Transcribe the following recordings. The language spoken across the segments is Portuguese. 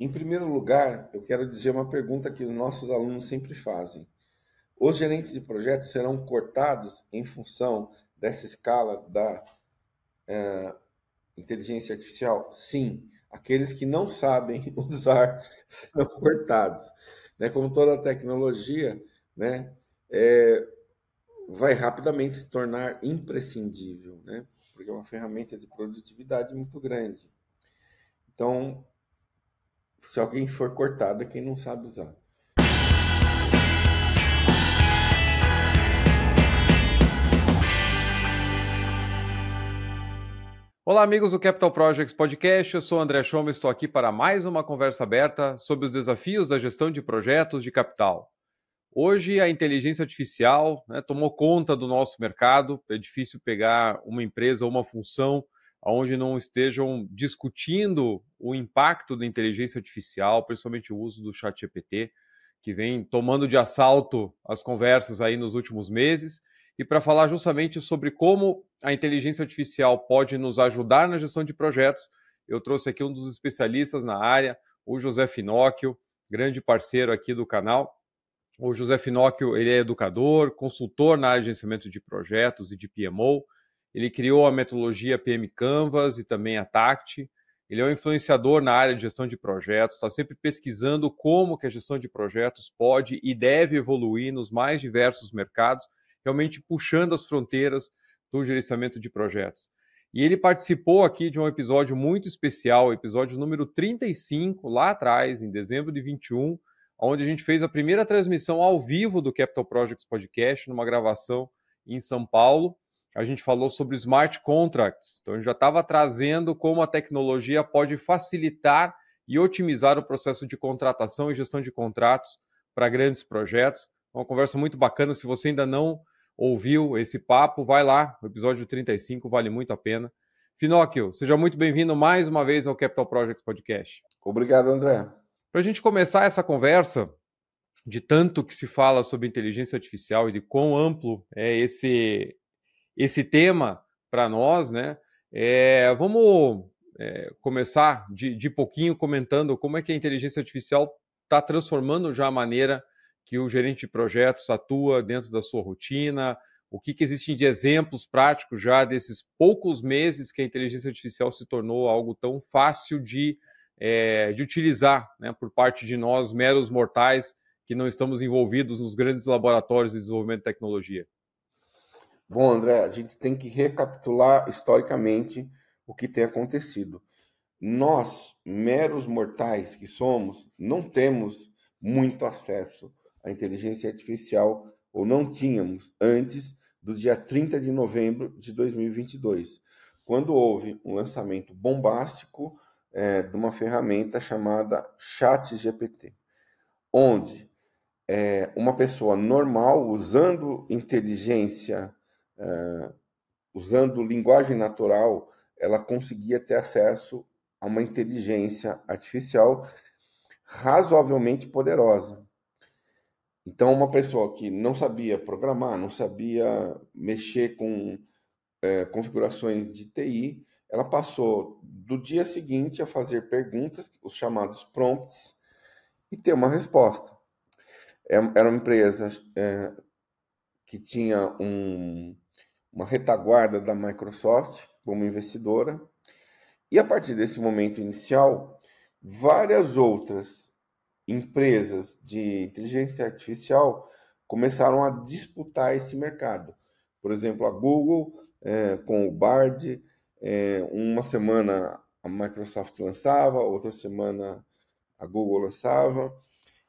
Em primeiro lugar, eu quero dizer uma pergunta que nossos alunos sempre fazem. Os gerentes de projetos serão cortados em função dessa escala da é, inteligência artificial? Sim. Aqueles que não sabem usar serão cortados. Né? Como toda tecnologia, né? É, vai rapidamente se tornar imprescindível, né? porque é uma ferramenta de produtividade muito grande. Então, se alguém for cortado, é quem não sabe usar. Olá, amigos do Capital Projects Podcast. Eu sou André Schoma e estou aqui para mais uma conversa aberta sobre os desafios da gestão de projetos de capital. Hoje, a inteligência artificial né, tomou conta do nosso mercado. É difícil pegar uma empresa ou uma função onde não estejam discutindo o impacto da inteligência artificial, principalmente o uso do chat GPT, que vem tomando de assalto as conversas aí nos últimos meses. E para falar justamente sobre como a inteligência artificial pode nos ajudar na gestão de projetos, eu trouxe aqui um dos especialistas na área, o José Finóquio, grande parceiro aqui do canal. O José Finóquio ele é educador, consultor na área de gerenciamento de projetos e de PMO, ele criou a metodologia PM Canvas e também a TACT. Ele é um influenciador na área de gestão de projetos, está sempre pesquisando como que a gestão de projetos pode e deve evoluir nos mais diversos mercados, realmente puxando as fronteiras do gerenciamento de projetos. E ele participou aqui de um episódio muito especial, episódio número 35, lá atrás, em dezembro de 21, onde a gente fez a primeira transmissão ao vivo do Capital Projects Podcast, numa gravação em São Paulo a gente falou sobre smart contracts. Então, a gente já estava trazendo como a tecnologia pode facilitar e otimizar o processo de contratação e gestão de contratos para grandes projetos. Uma conversa muito bacana. Se você ainda não ouviu esse papo, vai lá. O episódio 35 vale muito a pena. Finóquio, seja muito bem-vindo mais uma vez ao Capital Projects Podcast. Obrigado, André. Para a gente começar essa conversa, de tanto que se fala sobre inteligência artificial e de quão amplo é esse esse tema para nós, né? É, vamos é, começar de, de pouquinho comentando como é que a inteligência artificial está transformando já a maneira que o gerente de projetos atua dentro da sua rotina, o que, que existem de exemplos práticos já desses poucos meses que a inteligência artificial se tornou algo tão fácil de, é, de utilizar né, por parte de nós, meros mortais, que não estamos envolvidos nos grandes laboratórios de desenvolvimento de tecnologia. Bom, André, a gente tem que recapitular historicamente o que tem acontecido. Nós, meros mortais que somos, não temos muito acesso à inteligência artificial, ou não tínhamos antes do dia 30 de novembro de 2022, quando houve um lançamento bombástico é, de uma ferramenta chamada ChatGPT, onde é, uma pessoa normal, usando inteligência uh, usando linguagem natural, ela conseguia ter acesso a uma inteligência artificial razoavelmente poderosa. Então, uma pessoa que não sabia programar, não sabia mexer com é, configurações de TI, ela passou do dia seguinte a fazer perguntas, os chamados prompts, e ter uma resposta. É, era uma empresa é, que tinha um, uma retaguarda da Microsoft como investidora. E a partir desse momento inicial, várias outras empresas de inteligência artificial começaram a disputar esse mercado. Por exemplo, a Google é, com o Bard, é, uma semana a Microsoft lançava, outra semana a Google lançava.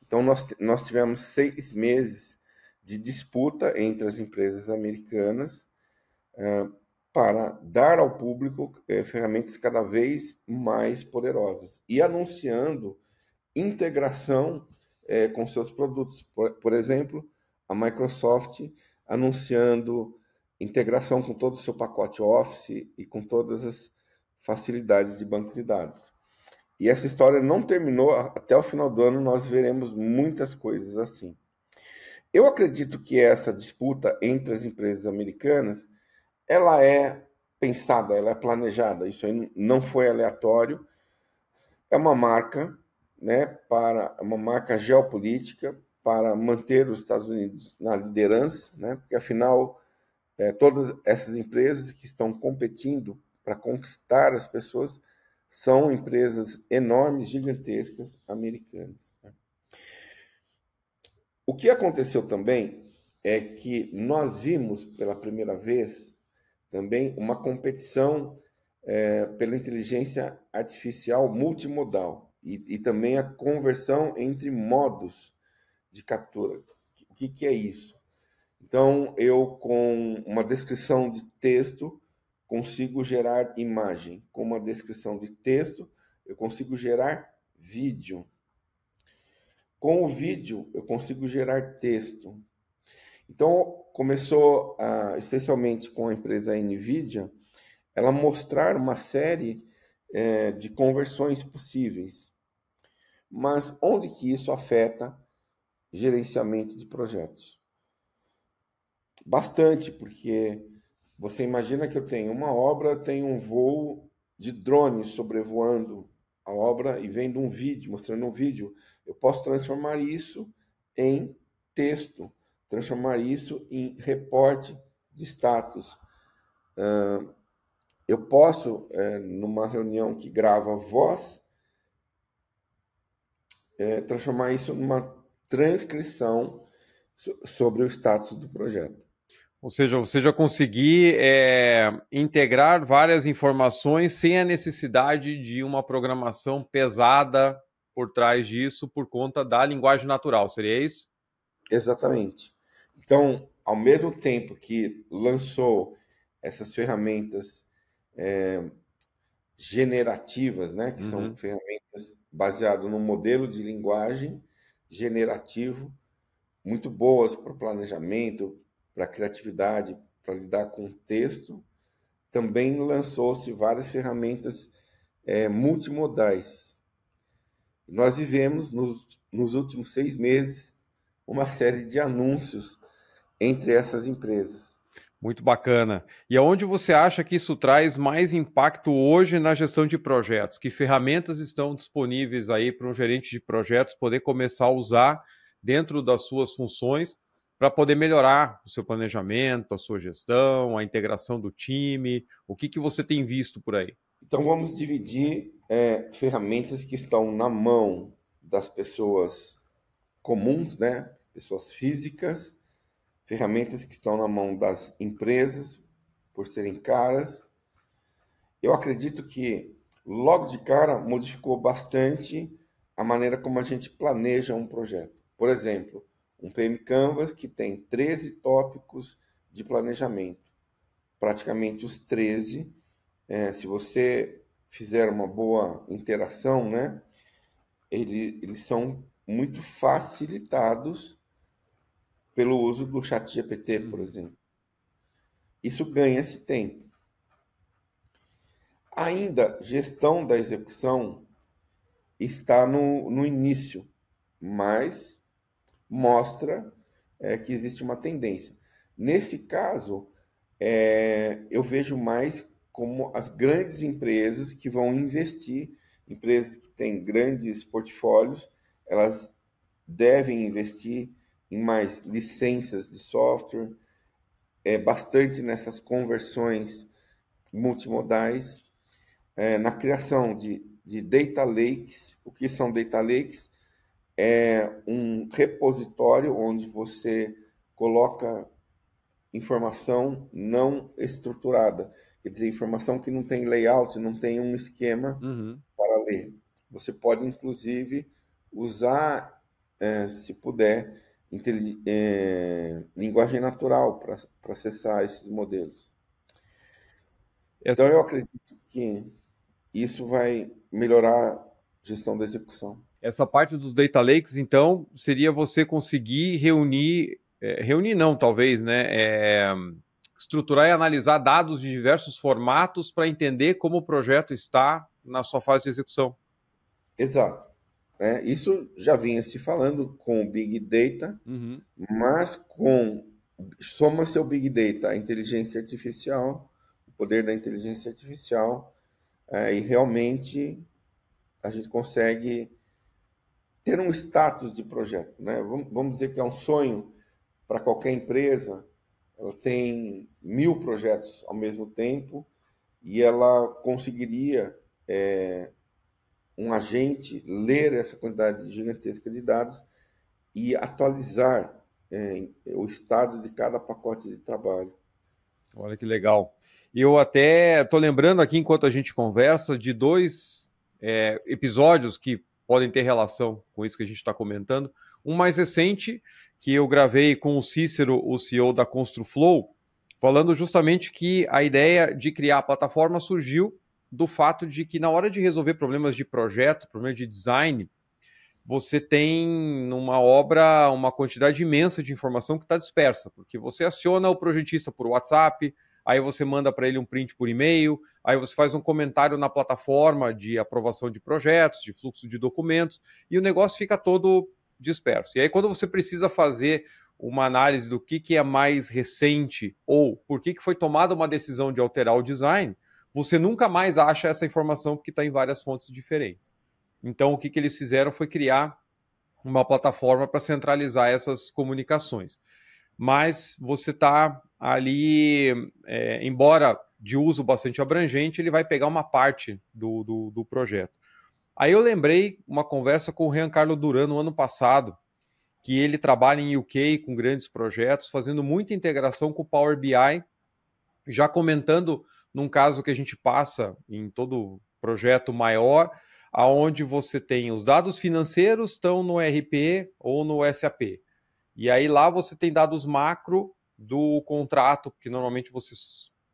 Então, nós, nós tivemos seis meses de disputa entre as empresas americanas para dar ao público é, ferramentas cada vez mais poderosas e anunciando integração é, com seus produtos. Por, por, exemplo, a Microsoft anunciando integração com todo o seu pacote Office e com todas as facilidades de banco de dados. E essa história não terminou, até o final do ano nós veremos muitas coisas assim. Eu acredito que essa disputa entre as empresas americanas ela é pensada, ela é planejada. Isso aí não foi aleatório. É uma marca né, para uma marca geopolítica, para manter os Estados Unidos na liderança, né, porque afinal é, todas essas empresas que estão competindo para conquistar as pessoas são empresas enormes, gigantescas, americanas. Né. O que aconteceu também é que nós vimos pela primeira vez também uma competição é, pela inteligência artificial multimodal e, e, também a conversão entre modos de captura. O que, que é isso? Então, eu, com uma descrição de texto, consigo gerar imagem. Com uma descrição de texto, eu consigo gerar vídeo. Com o vídeo, eu consigo gerar texto. Então, começou, uh, especialmente com a empresa NVIDIA, ela mostrar uma série é, de conversões possíveis. Mas onde que isso afeta gerenciamento de projetos? Bastante, porque você imagina que eu tenho uma obra, tenho um voo de drone sobrevoando a obra e vendo um vídeo, mostrando um vídeo. Eu posso transformar isso em texto, transformar isso em reporte de status. Eu posso, é, numa reunião que grava voz, é, transformar isso numa transcrição so sobre o status do projeto. Ou seja, você já conseguir é, integrar várias informações sem a necessidade de uma programação pesada por trás disso, por conta da linguagem natural, seria isso? Exatamente. Então, ao mesmo tempo que lançou essas ferramentas é, generativas, né, que uhum. são ferramentas baseadas no modelo de linguagem generativo, muito boas para planejamento, para criatividade, para lidar com texto. Também lançou-se várias ferramentas é, multimodais. Nós vivemos nos, nos últimos seis meses uma série de anúncios entre essas empresas. Muito bacana. E aonde você acha que isso traz mais impacto hoje na gestão de projetos? Que ferramentas estão disponíveis aí para um gerente de projetos poder começar a usar dentro das suas funções para poder melhorar o seu planejamento, a sua gestão, a integração do time? O que, que você tem visto por aí? Então vamos dividir é, ferramentas que estão na mão das pessoas comuns, né? Pessoas físicas ferramentas que estão na mão das empresas, por serem caras. Eu acredito que logo de cara modificou bastante a maneira como a gente planeja um projeto. Por exemplo, um PM Canvas que tem 13 tópicos de planejamento. Praticamente os 13, é, se você fizer uma boa interação, né, ele, eles são muito facilitados pelo uso do chat GPT, por uhum. exemplo. Isso ganha esse tempo. Ainda, gestão da execução está no, no início, mas mostra é, que existe uma tendência. Nesse caso, é, eu vejo mais como as grandes empresas que vão investir, empresas que têm grandes portfólios, elas devem investir em mais licenças de software, é, bastante nessas conversões multimodais, é, na criação de, de data lakes. O que são data lakes? É um repositório onde você coloca informação não estruturada, quer dizer, informação que não tem layout, não tem um esquema uhum. para ler. Você pode, inclusive, usar, é, se puder, é, linguagem natural para acessar esses modelos. Essa... Então, eu acredito que isso vai melhorar a gestão da execução. Essa parte dos data lakes, então, seria você conseguir reunir, é, reunir não, talvez, né? É, estruturar e analisar dados de diversos formatos para entender como o projeto está na sua fase de execução. Exato. Né? Isso já vinha se falando com o Big Data, uhum. mas com soma seu Big Data, a inteligência artificial, o poder da inteligência artificial, é, e realmente a gente consegue ter um status de projeto. Né? Vamos dizer que é um sonho para qualquer empresa, ela tem mil projetos ao mesmo tempo e ela conseguiria é, um agente ler essa quantidade gigantesca de dados e atualizar é, o estado de cada pacote de trabalho. Olha que legal. Eu até estou lembrando aqui, enquanto a gente conversa, de dois é, episódios que podem ter relação com isso que a gente está comentando. Um mais recente, que eu gravei com o Cícero, o CEO da ConstruFlow, falando justamente que a ideia de criar a plataforma surgiu do fato de que na hora de resolver problemas de projeto, problemas de design, você tem numa obra uma quantidade imensa de informação que está dispersa, porque você aciona o projetista por WhatsApp, aí você manda para ele um print por e-mail, aí você faz um comentário na plataforma de aprovação de projetos, de fluxo de documentos, e o negócio fica todo disperso. E aí, quando você precisa fazer uma análise do que, que é mais recente ou por que, que foi tomada uma decisão de alterar o design, você nunca mais acha essa informação porque está em várias fontes diferentes. Então, o que, que eles fizeram foi criar uma plataforma para centralizar essas comunicações. Mas você está ali, é, embora de uso bastante abrangente, ele vai pegar uma parte do, do, do projeto. Aí eu lembrei uma conversa com o Giancarlo Duran no ano passado, que ele trabalha em UK com grandes projetos, fazendo muita integração com o Power BI, já comentando num caso que a gente passa em todo projeto maior, aonde você tem os dados financeiros estão no RP ou no SAP. E aí lá você tem dados macro do contrato, porque normalmente você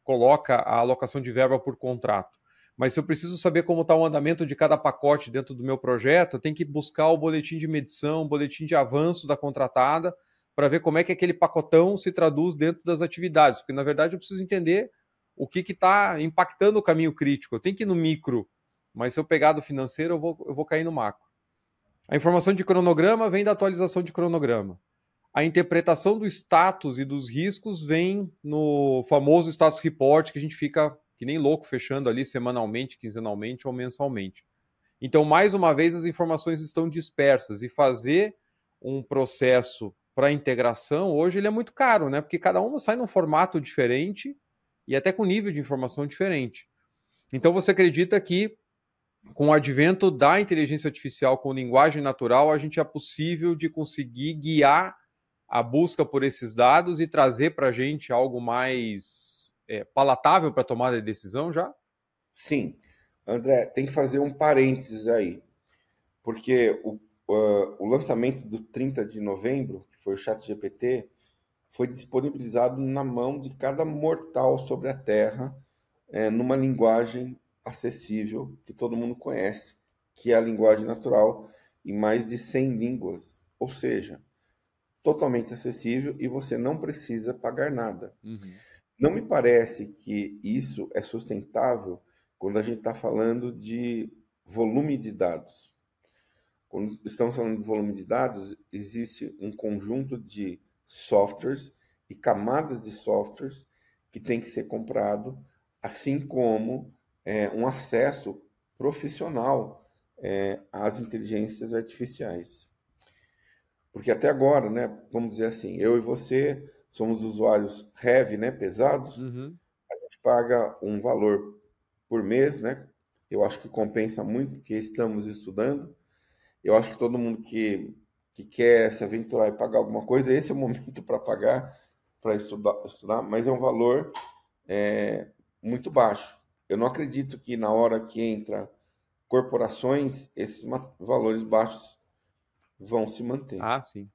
coloca a alocação de verba por contrato. Mas se eu preciso saber como está o andamento de cada pacote dentro do meu projeto, eu tenho que buscar o boletim de medição, o boletim de avanço da contratada, para ver como é que aquele pacotão se traduz dentro das atividades. Porque, na verdade, eu preciso entender o que está impactando o caminho crítico. Eu tenho que ir no micro, mas se eu pegar do financeiro, eu vou, eu vou cair no macro. A informação de cronograma vem da atualização de cronograma. A interpretação do status e dos riscos vem no famoso status report, que a gente fica que nem louco fechando ali semanalmente, quinzenalmente ou mensalmente. Então, mais uma vez, as informações estão dispersas e fazer um processo para integração hoje ele é muito caro, né? Porque cada um sai num formato diferente e até com nível de informação diferente. Então você acredita que com o advento da inteligência artificial com linguagem natural, a gente é possível de conseguir guiar a busca por esses dados e trazer para a gente algo mais é, palatável para tomada de decisão já? Sim. André, tem que fazer um parênteses aí, porque o, uh, o lançamento do 30 de novembro, que foi o Chat GPT, foi disponibilizado na mão de cada mortal sobre a Terra, é, numa linguagem acessível que todo mundo conhece, que é a linguagem natural, em mais de 100 línguas. Ou seja, totalmente acessível e você não precisa pagar nada. Uhum. Não me parece que isso é sustentável quando a gente está falando de volume de dados. Quando estamos falando de volume de dados, existe um conjunto de softwares e camadas de softwares que tem que ser comprado, assim como é, um acesso profissional é, às inteligências artificiais. Porque até agora, né, vamos dizer assim, eu e você somos usuários heavy, né, pesados, uhum. a gente paga um valor por mês, né? Eu acho que compensa muito, porque estamos estudando. Eu acho que todo mundo que que quer se aventurar e pagar alguma coisa, esse é o momento para pagar, para estudar, estudar, mas é um valor é, muito baixo. Eu não acredito que na hora que entra corporações, esses valores baixos vão se manter. Ah, sim.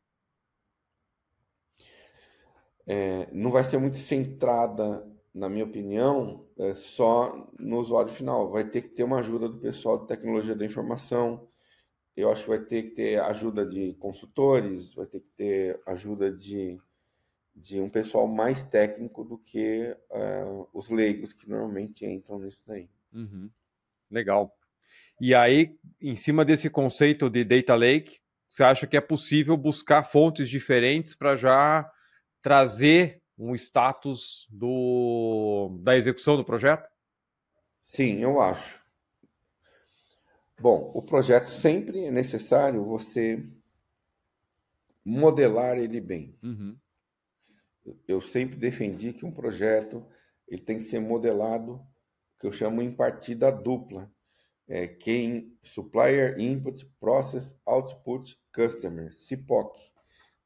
É, não vai ser muito centrada, na minha opinião, é, só no usuário final. Vai ter que ter uma ajuda do pessoal de tecnologia da informação, eu acho que vai ter que ter ajuda de consultores, vai ter que ter ajuda de, de um pessoal mais técnico do que uh, os leigos que normalmente entram nisso daí. Uhum. Legal. E aí, em cima desse conceito de data lake, você acha que é possível buscar fontes diferentes para já trazer um status do, da execução do projeto? Sim, eu acho. Bom, o projeto sempre é necessário você modelar ele bem. Uhum. Eu sempre defendi que um projeto ele tem que ser modelado, que eu chamo em partida dupla, é, quem Supplier Input Process Output Customer, CIPOC.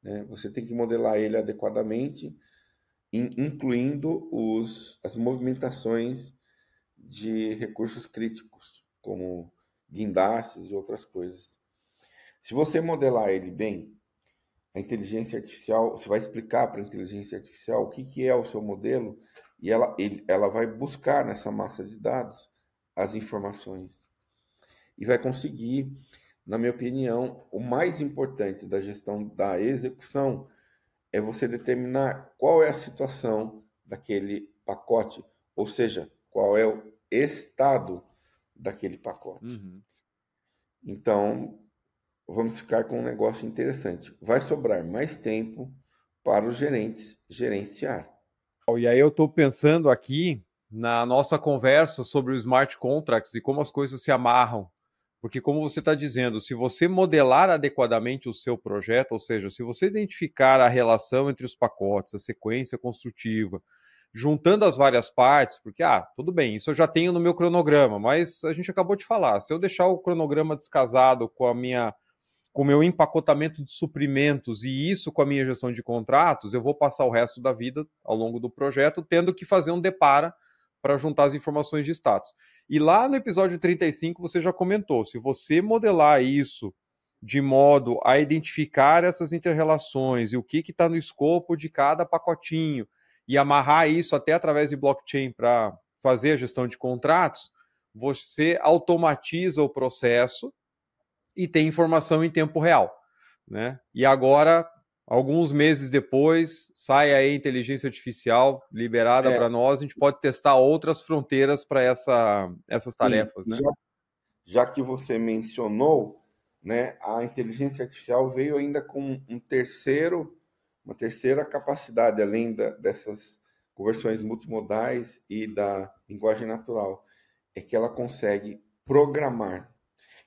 Né? Você tem que modelar ele adequadamente, in, incluindo os, as movimentações de recursos críticos, como guindastes e outras coisas. Se você modelar ele bem, a inteligência artificial, você vai explicar para a inteligência artificial o que, que é o seu modelo e ela, ele, ela vai buscar nessa massa de dados as informações e vai conseguir, na minha opinião, o mais importante da gestão da execução é você determinar qual é a situação daquele pacote, ou seja, qual é o estado daquele pacote. Uhum. Então, vamos ficar com um negócio interessante. Vai sobrar mais tempo para os gerentes gerenciar. E aí eu estou pensando aqui na nossa conversa sobre o smart contracts e como as coisas se amarram. Porque, como você está dizendo, se você modelar adequadamente o seu projeto, ou seja, se você identificar a relação entre os pacotes, a sequência construtiva, juntando as várias partes, porque, ah, tudo bem, isso eu já tenho no meu cronograma, mas a gente acabou de falar, se eu deixar o cronograma descasado com a minha com o meu empacotamento de suprimentos e isso com a minha gestão de contratos, eu vou passar o resto da vida ao longo do projeto tendo que fazer um depara para juntar as informações de status. E lá no episódio 35 você já comentou, se você modelar isso de modo a identificar essas interrelações e o que está no escopo de cada pacotinho, e amarrar isso até através de blockchain para fazer a gestão de contratos, você automatiza o processo e tem informação em tempo real. Né? E agora, alguns meses depois, sai a inteligência artificial liberada é. para nós, a gente pode testar outras fronteiras para essa, essas tarefas. Sim, né? já, já que você mencionou, né, a inteligência artificial veio ainda com um terceiro uma terceira capacidade, além da, dessas conversões multimodais e da linguagem natural, é que ela consegue programar.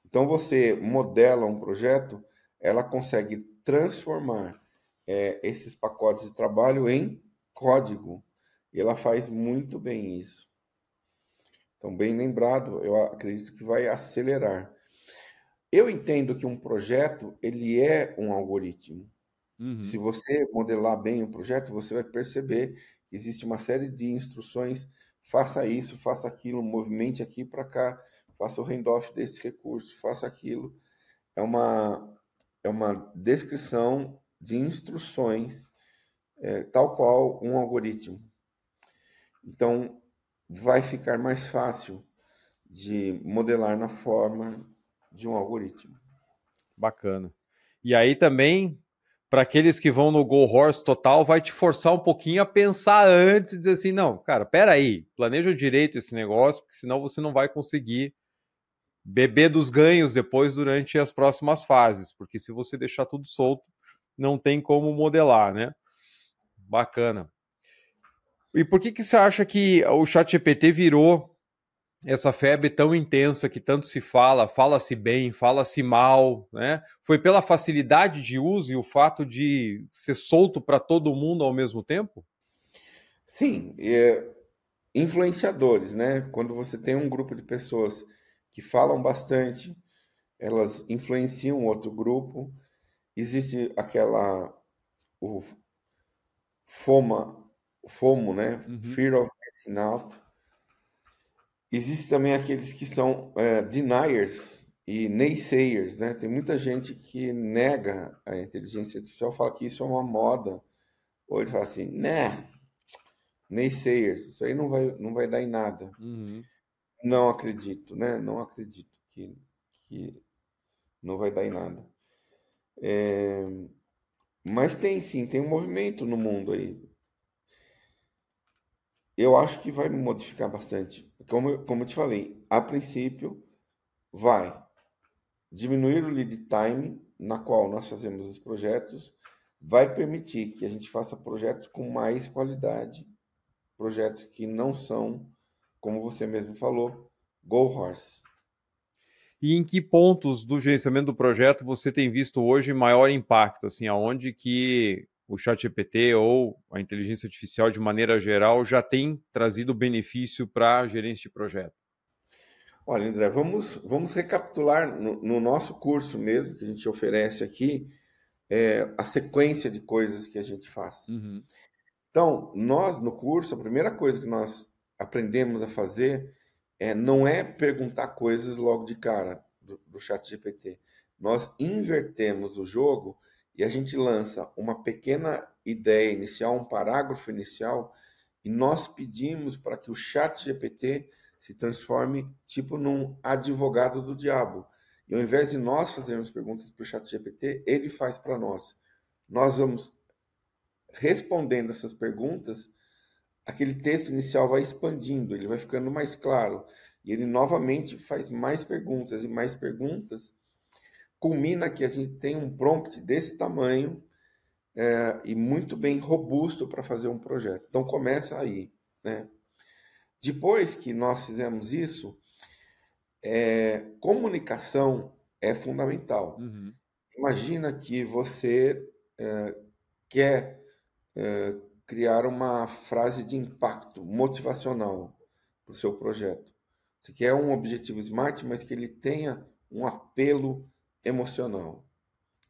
Então, você modela um projeto, ela consegue transformar é, esses pacotes de trabalho em código. E ela faz muito bem isso. Então, bem lembrado, eu acredito que vai acelerar. Eu entendo que um projeto ele é um algoritmo. Uhum. Se você modelar bem o projeto, você vai perceber que existe uma série de instruções. Faça isso, faça aquilo, movimente aqui para cá, faça o handoff desse recurso, faça aquilo. É uma, é uma descrição de instruções, é, tal qual um algoritmo. Então, vai ficar mais fácil de modelar na forma de um algoritmo. Bacana. E aí também para aqueles que vão no Go Horse total, vai te forçar um pouquinho a pensar antes e dizer assim: não, cara, peraí, planeja direito esse negócio, porque senão você não vai conseguir beber dos ganhos depois durante as próximas fases, porque se você deixar tudo solto, não tem como modelar, né? Bacana. E por que, que você acha que o ChatGPT virou essa febre tão intensa que tanto se fala, fala-se bem, fala-se mal, né? Foi pela facilidade de uso e o fato de ser solto para todo mundo ao mesmo tempo? Sim, é, influenciadores, né? Quando você tem um grupo de pessoas que falam bastante, elas influenciam outro grupo. Existe aquela o FOMA, FOMO, né? Uhum. Fear of Missing Out Existem também aqueles que são é, deniers e naysayers, né? Tem muita gente que nega a inteligência artificial, fala que isso é uma moda. Ou eles falam assim, né? Naysayers, isso aí não vai, não vai dar em nada. Uhum. Não acredito, né? Não acredito que, que não vai dar em nada. É... Mas tem sim, tem um movimento no mundo aí eu acho que vai modificar bastante. Como, como eu te falei, a princípio vai diminuir o lead time na qual nós fazemos os projetos, vai permitir que a gente faça projetos com mais qualidade, projetos que não são, como você mesmo falou, go horse. E em que pontos do gerenciamento do projeto você tem visto hoje maior impacto? Assim, aonde que o ChatGPT ou a inteligência artificial, de maneira geral, já tem trazido benefício para a gerência de projeto? Olha, André, vamos, vamos recapitular no, no, nosso curso mesmo, que a gente oferece aqui, é, a sequência de coisas que a gente faz. Uhum. Então, nós no curso, a primeira coisa que nós aprendemos a fazer é, não é perguntar coisas logo de cara do, do chat GPT. Nós invertemos o jogo e a gente lança uma pequena ideia inicial, um parágrafo inicial, e nós pedimos para que o chat GPT se transforme tipo num advogado do diabo. E ao invés de nós fazermos perguntas para o chat GPT, ele faz para nós. Nós vamos respondendo essas perguntas aquele texto inicial vai expandindo, ele vai ficando mais claro. E ele novamente faz mais perguntas e mais perguntas. Culmina que a gente tem um prompt desse tamanho é, e muito bem robusto para fazer um projeto. Então começa aí. Né? Depois que nós fizemos isso, é, comunicação é fundamental. Uhum. Imagina que você é, quer é, criar uma frase de impacto motivacional para o seu projeto. Você quer um objetivo smart, mas que ele tenha um apelo emocional.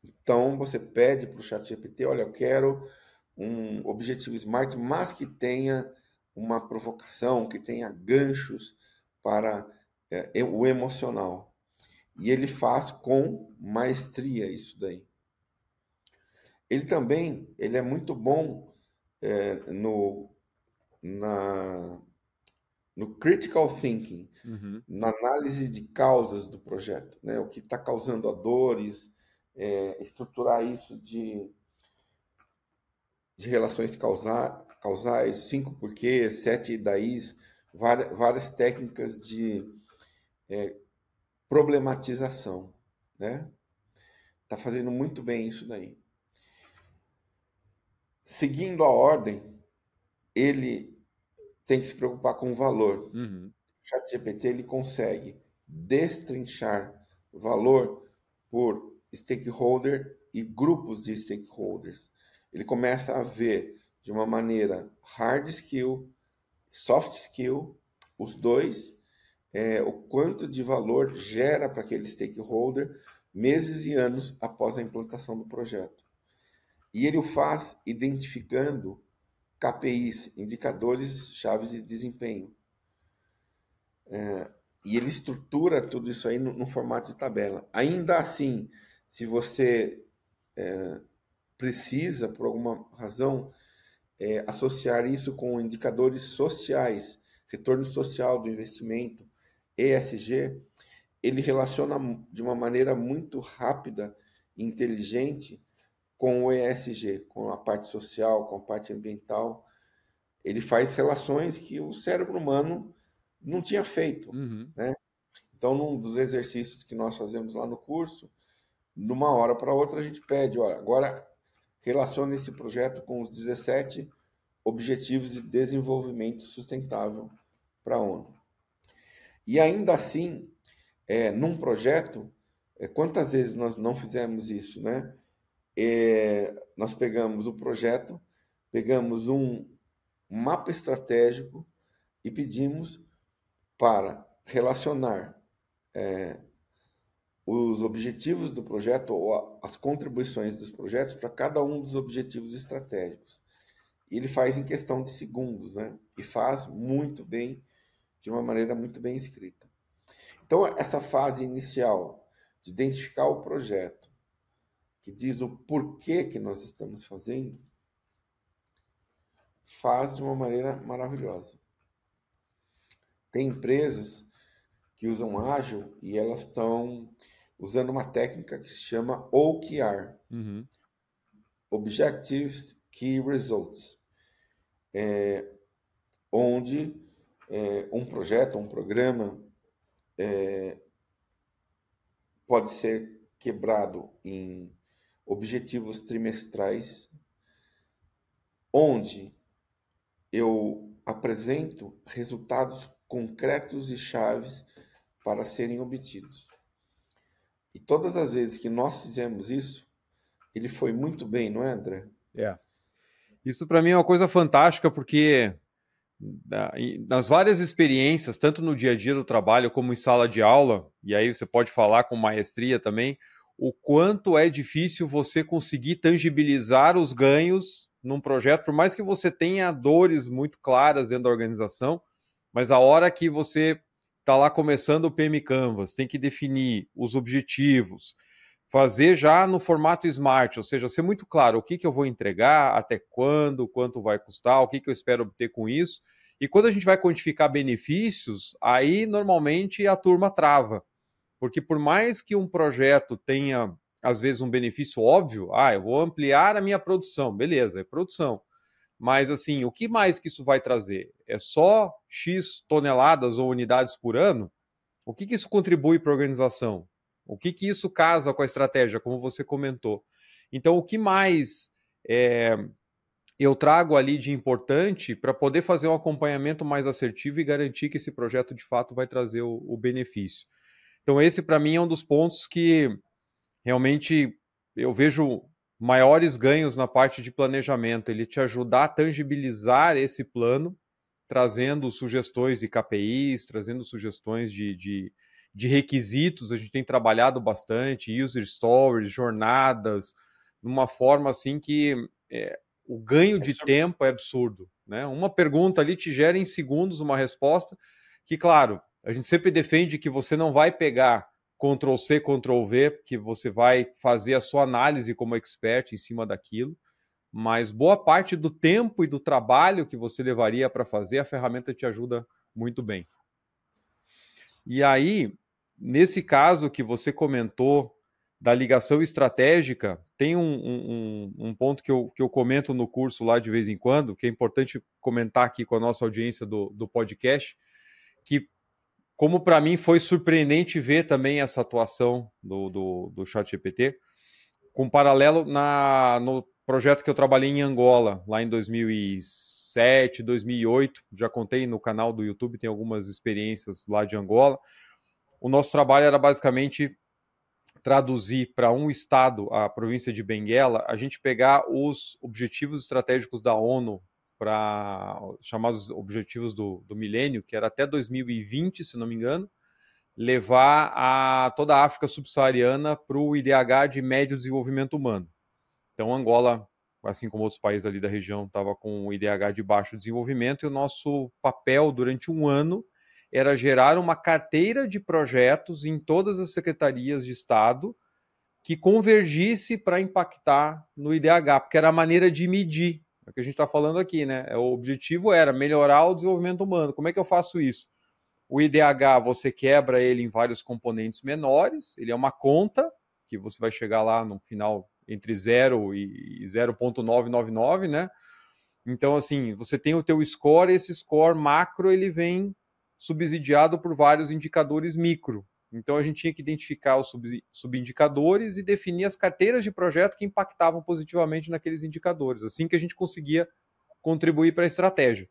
Então você pede para o chat GPT, olha, eu quero um objetivo smart, mas que tenha uma provocação, que tenha ganchos para é, o emocional. E ele faz com maestria isso daí. Ele também ele é muito bom é, no, na, no critical thinking, uhum. na análise de causas do projeto, né? o que está causando a dores, é, estruturar isso de, de relações causar, causais, cinco porquês, sete daís, várias, várias técnicas de é, problematização, né? Tá fazendo muito bem isso daí seguindo a ordem, ele tem que se preocupar com o valor. Uhum. O ChatGPT ele consegue destrinchar valor por stakeholder e grupos de stakeholders. Ele começa a ver de uma maneira hard skill, soft skill, os dois, é, o quanto de valor gera para aquele stakeholder meses e anos após a implantação do projeto. E ele o faz identificando KPIs, indicadores chaves de desempenho. É, e ele estrutura tudo isso aí no, no, formato de tabela. Ainda assim, se você é, precisa, por alguma razão, é, associar isso com indicadores sociais, retorno social do investimento, ESG, ele relaciona de uma maneira muito rápida e inteligente com o ESG, com a parte social, com a parte ambiental. Ele faz relações que o cérebro humano não tinha feito. Uhum. Né? Então, num dos exercícios que nós fazemos lá no curso, de uma hora para outra a gente pede, olha, agora relacione esse projeto com os 17 Objetivos de Desenvolvimento Sustentável para a ONU. E ainda assim, é, num projeto, é, quantas vezes nós não fizemos isso, né? É, nós pegamos o projeto, pegamos um mapa estratégico e pedimos para relacionar é, os objetivos do projeto ou as contribuições dos projetos para cada um dos objetivos estratégicos. E ele faz em questão de segundos, né? E faz muito bem, de uma maneira muito bem escrita. Então, essa fase inicial de identificar o projeto, que diz o porquê que nós estamos fazendo, faz de uma maneira maravilhosa. Tem empresas que usam ágil e elas estão usando uma técnica que se chama OKR uhum. Objectives Key Results é, onde é, um projeto, um programa é, pode ser quebrado em objetivos trimestrais, onde eu apresento resultados concretos e chaves para serem obtidos. E todas as vezes que nós fizemos isso, ele foi muito bem, não é, André? É. Isso para mim é uma coisa fantástica, porque nas várias experiências, tanto no dia a dia do trabalho como em sala de aula, e aí você pode falar com maestria também, o quanto é difícil você conseguir tangibilizar os ganhos num projeto, por mais que você tenha dores muito claras dentro da organização, mas a hora que você está lá começando o PM Canvas, tem que definir os objetivos, fazer já no formato smart, ou seja, ser muito claro o que, que eu vou entregar, até quando, quanto vai custar, o que, que eu espero obter com isso. E quando a gente vai quantificar benefícios, aí normalmente a turma trava. Porque por mais que um projeto tenha, às vezes, um benefício óbvio, ah, eu vou ampliar a minha produção, beleza, é produção. Mas assim, o que mais que isso vai trazer? É só X toneladas ou unidades por ano? O que, que isso contribui para a organização? O que, que isso casa com a estratégia, como você comentou? Então, o que mais é, eu trago ali de importante para poder fazer um acompanhamento mais assertivo e garantir que esse projeto de fato vai trazer o, o benefício? Então, esse para mim é um dos pontos que realmente eu vejo maiores ganhos na parte de planejamento, ele te ajudar a tangibilizar esse plano, trazendo sugestões de KPIs, trazendo sugestões de, de de requisitos, a gente tem trabalhado bastante, user stories, jornadas, numa forma assim que é, o ganho de é tempo é absurdo. Né? Uma pergunta ali te gera em segundos uma resposta que, claro, a gente sempre defende que você não vai pegar Ctrl C, Ctrl V, que você vai fazer a sua análise como expert em cima daquilo, mas boa parte do tempo e do trabalho que você levaria para fazer, a ferramenta te ajuda muito bem. E aí, nesse caso que você comentou da ligação estratégica, tem um, um, um, ponto que eu, que eu comento no curso lá de vez em quando, que é importante comentar aqui com a nossa audiência do, do podcast, que como para mim foi surpreendente ver também essa atuação do, do, do ChatGPT, com paralelo na, no projeto que eu trabalhei em Angola, lá em 2007, 2008, já contei no canal do YouTube, tem algumas experiências lá de Angola, o nosso trabalho era basicamente traduzir para um estado, a província de Benguela, a gente pegar os objetivos estratégicos da ONU para chamados objetivos do, do milênio, que era até 2020, se não me engano, levar a toda a África subsaariana para o IDH de médio desenvolvimento humano. Então, Angola, assim como outros países ali da região, estava com o IDH de baixo desenvolvimento e o nosso papel durante um ano era gerar uma carteira de projetos em todas as secretarias de Estado que convergisse para impactar no IDH, porque era a maneira de medir, é o que a gente está falando aqui, né? É, o objetivo era melhorar o desenvolvimento humano. Como é que eu faço isso? O IDH você quebra ele em vários componentes menores, ele é uma conta que você vai chegar lá no final entre 0 e 0.999, né? Então, assim, você tem o teu score, esse score macro ele vem subsidiado por vários indicadores micro. Então a gente tinha que identificar os subindicadores e definir as carteiras de projeto que impactavam positivamente naqueles indicadores, assim que a gente conseguia contribuir para a estratégia.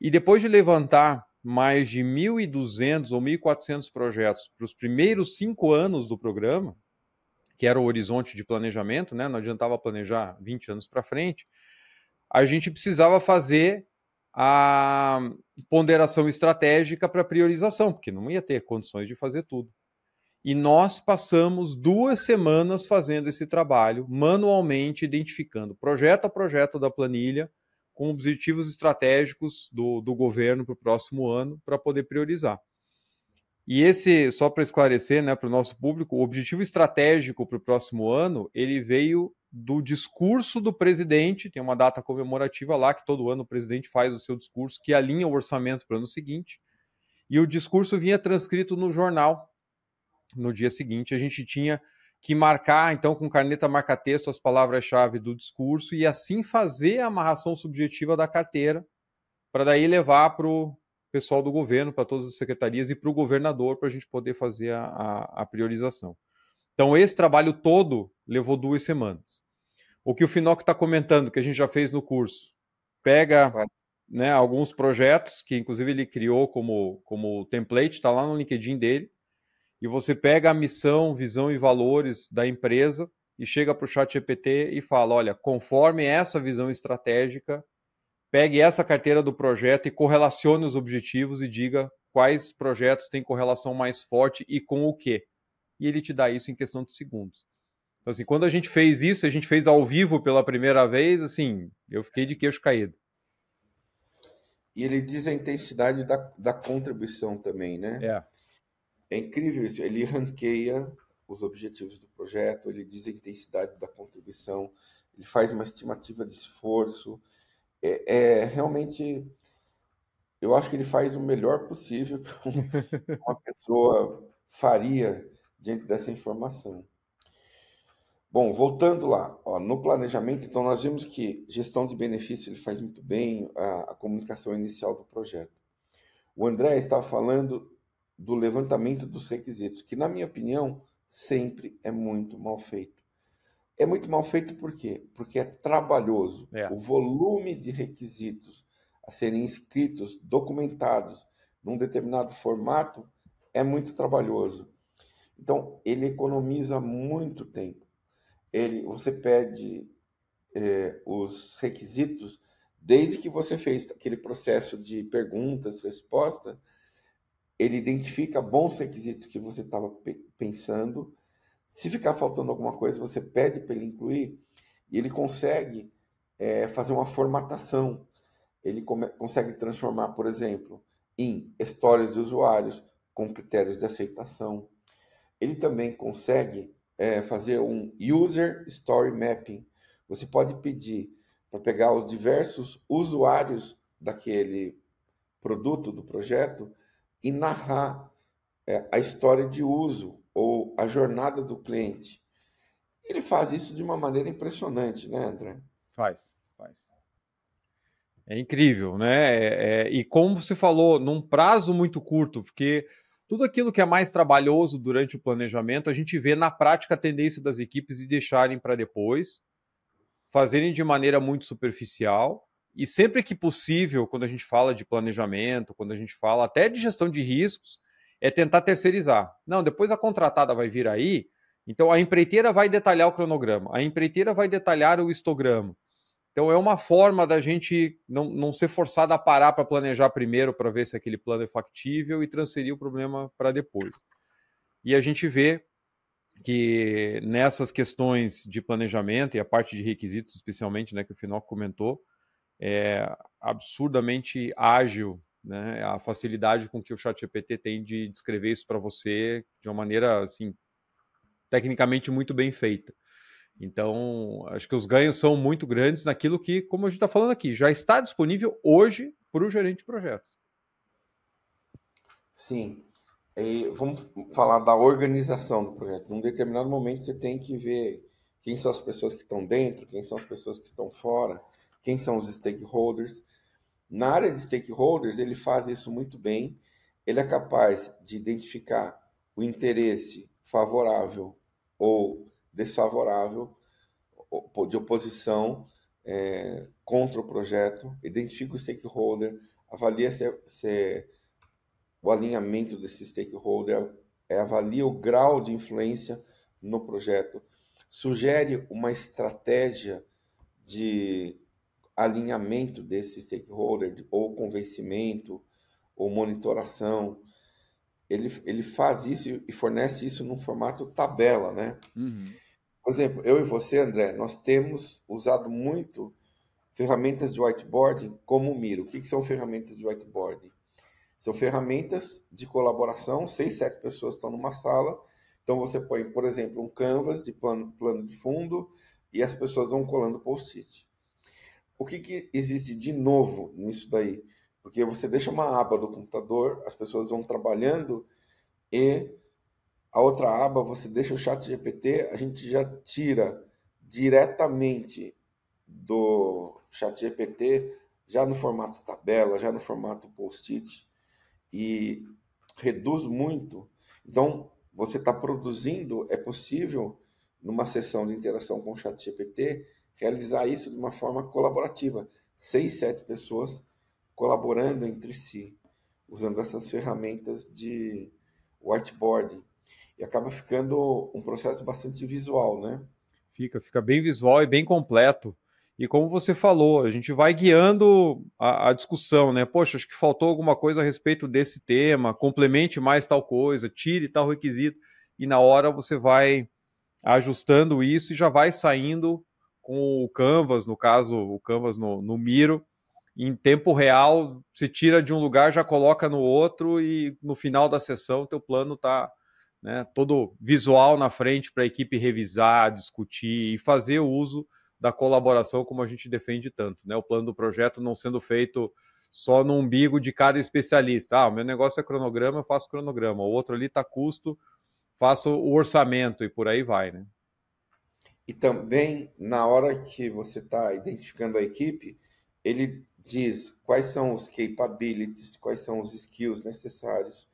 E depois de levantar mais de 1.200 ou 1.400 projetos para os primeiros cinco anos do programa, que era o horizonte de planejamento, né? não adiantava planejar 20 anos para frente, a gente precisava fazer a ponderação estratégica para priorização, porque não ia ter condições de fazer tudo. E nós passamos duas semanas fazendo esse trabalho, manualmente identificando projeto a projeto da planilha, com objetivos estratégicos do, do governo para o próximo ano, para poder priorizar. E esse, só para esclarecer né, para o nosso público, o objetivo estratégico para o próximo ano, ele veio do discurso do presidente, tem uma data comemorativa lá, que todo ano o presidente faz o seu discurso, que alinha o orçamento para o ano seguinte, e o discurso vinha transcrito no jornal. No dia seguinte, a gente tinha que marcar, então, com caneta marca-texto, as palavras-chave do discurso e assim fazer a amarração subjetiva da carteira, para daí levar para o pessoal do governo, para todas as secretarias e para o governador, para a gente poder fazer a, a, a priorização. Então, esse trabalho todo levou duas semanas. O que o Finoc está comentando, que a gente já fez no curso, pega né, alguns projetos que, inclusive, ele criou como, como template, está lá no LinkedIn dele. e você pega a missão, visão e valores da empresa e chega para o chat GPT e fala, olha, conforme essa visão estratégica, pegue essa carteira do projeto e correlacione os objetivos e diga quais projetos têm correlação mais forte e com o quê. E ele te dá isso em questão de segundos. Então, assim, quando a gente fez isso, a gente fez ao vivo pela primeira vez, assim, eu fiquei de queixo caído. E ele diz a intensidade da, da contribuição também, né? É. É incrível isso. Ele ranqueia os objetivos do projeto, ele diz a intensidade da contribuição, ele faz uma estimativa de esforço. É, é realmente, eu acho que ele faz o melhor possível que uma pessoa faria diante dessa informação. Bom, voltando lá, ó, no planejamento, então nós vimos que gestão de benefício ele faz muito bem a, a comunicação inicial do projeto. O André estava falando do levantamento dos requisitos, que na minha opinião sempre é muito mal feito. É muito mal feito por quê? Porque é trabalhoso. É. O volume de requisitos a serem escritos, documentados num determinado formato é muito trabalhoso. Então, ele economiza muito tempo ele, você pede é, os requisitos desde que você fez aquele processo de perguntas, resposta, ele identifica bons requisitos que você estava pensando. Se ficar faltando alguma coisa, você pede para ele incluir e ele consegue é, fazer uma formatação. Ele consegue transformar, por exemplo, em histórias de usuários com critérios de aceitação. Ele também consegue é, fazer um User Story Mapping. Você pode pedir para pegar os diversos usuários daquele produto, do projeto, e narrar é, a história de uso ou a jornada do cliente. Ele faz isso de uma maneira impressionante, né, André? Faz, faz. É incrível, né? É, é, e como você falou, num prazo muito curto, porque tudo aquilo que é mais trabalhoso durante o planejamento, a gente vê na prática a tendência das equipes de deixarem para depois, fazerem de maneira muito superficial. E sempre que possível, quando a gente fala de planejamento, quando a gente fala até de gestão de riscos, é tentar terceirizar. Não, depois a contratada vai vir aí, então a empreiteira vai detalhar o cronograma, a empreiteira vai detalhar o histograma. Então é uma forma da gente não, não ser forçado a parar para planejar primeiro para ver se aquele plano é factível e transferir o problema para depois. E a gente vê que nessas questões de planejamento e a parte de requisitos, especialmente, né, que o Finoc comentou, é absurdamente ágil, né, a facilidade com que o ChatGPT tem de descrever isso para você de uma maneira assim tecnicamente muito bem feita. Então, acho que os ganhos são muito grandes naquilo que, como a gente está falando aqui, já está disponível hoje para o gerente de projetos. Sim. E vamos falar da organização do projeto. Num determinado momento, você tem que ver quem são as pessoas que estão dentro, quem são as pessoas que estão fora, quem são os stakeholders. Na área de stakeholders, ele faz isso muito bem. Ele é capaz de identificar o interesse favorável ou desfavorável, de oposição é, contra o projeto, identifica o stakeholder, avalia se, se o alinhamento desse stakeholder, é, avalia o grau de influência no projeto, sugere uma estratégia de alinhamento desse stakeholder, ou convencimento, ou monitoração. Ele, ele faz isso e fornece isso num formato tabela, né? Uhum. Por exemplo, eu e você, André, nós temos usado muito ferramentas de whiteboarding como o Miro. O que, que são ferramentas de whiteboarding? São ferramentas de colaboração, seis, sete pessoas estão numa sala, então você põe, por exemplo, um canvas de plano, plano de fundo e as pessoas vão colando post-it. O que, que existe de novo nisso daí? Porque você deixa uma aba do computador, as pessoas vão trabalhando e a outra aba, você deixa o chat GPT, a gente já tira diretamente do chat GPT, já no formato tabela, já no formato post-it, e reduz muito. Então, você está produzindo, é possível, numa sessão de interação com o chat GPT, realizar isso de uma forma colaborativa. Seis, sete pessoas colaborando entre si, usando essas ferramentas de whiteboarding. E acaba ficando um processo bastante visual, né? Fica, fica bem visual e bem completo. E como você falou, a gente vai guiando a, a, discussão, né? Poxa, acho que faltou alguma coisa a respeito desse tema, complemente mais tal coisa, tire tal requisito, e na hora você vai ajustando isso e já vai saindo com o Canvas, no caso, o Canvas no, no Miro, em tempo real, você tira de um lugar, já coloca no outro e no final da sessão teu plano está né, todo visual na frente para a equipe revisar, discutir e fazer o uso da colaboração como a gente defende tanto, né? O plano do projeto não sendo feito só no umbigo de cada especialista. Ah, o meu negócio é cronograma, eu faço cronograma. O outro ali está custo, faço o orçamento e por aí vai, né? E também, na hora que você está identificando a equipe, ele diz quais são os capabilities, quais são os skills necessários.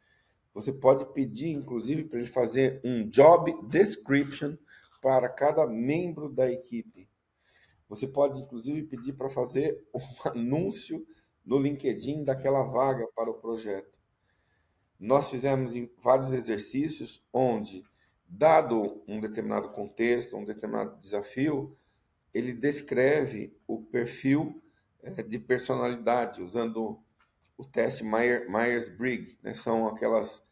Você pode pedir, inclusive, para ele fazer um job description para cada membro da equipe. Você pode, inclusive, pedir para fazer um anúncio no LinkedIn daquela vaga para o projeto. Nós fizemos vários exercícios onde dado um determinado contexto, um determinado desafio, ele descreve o perfil é, de personalidade, usando o teste Myers-Briggs. Né? São aquelas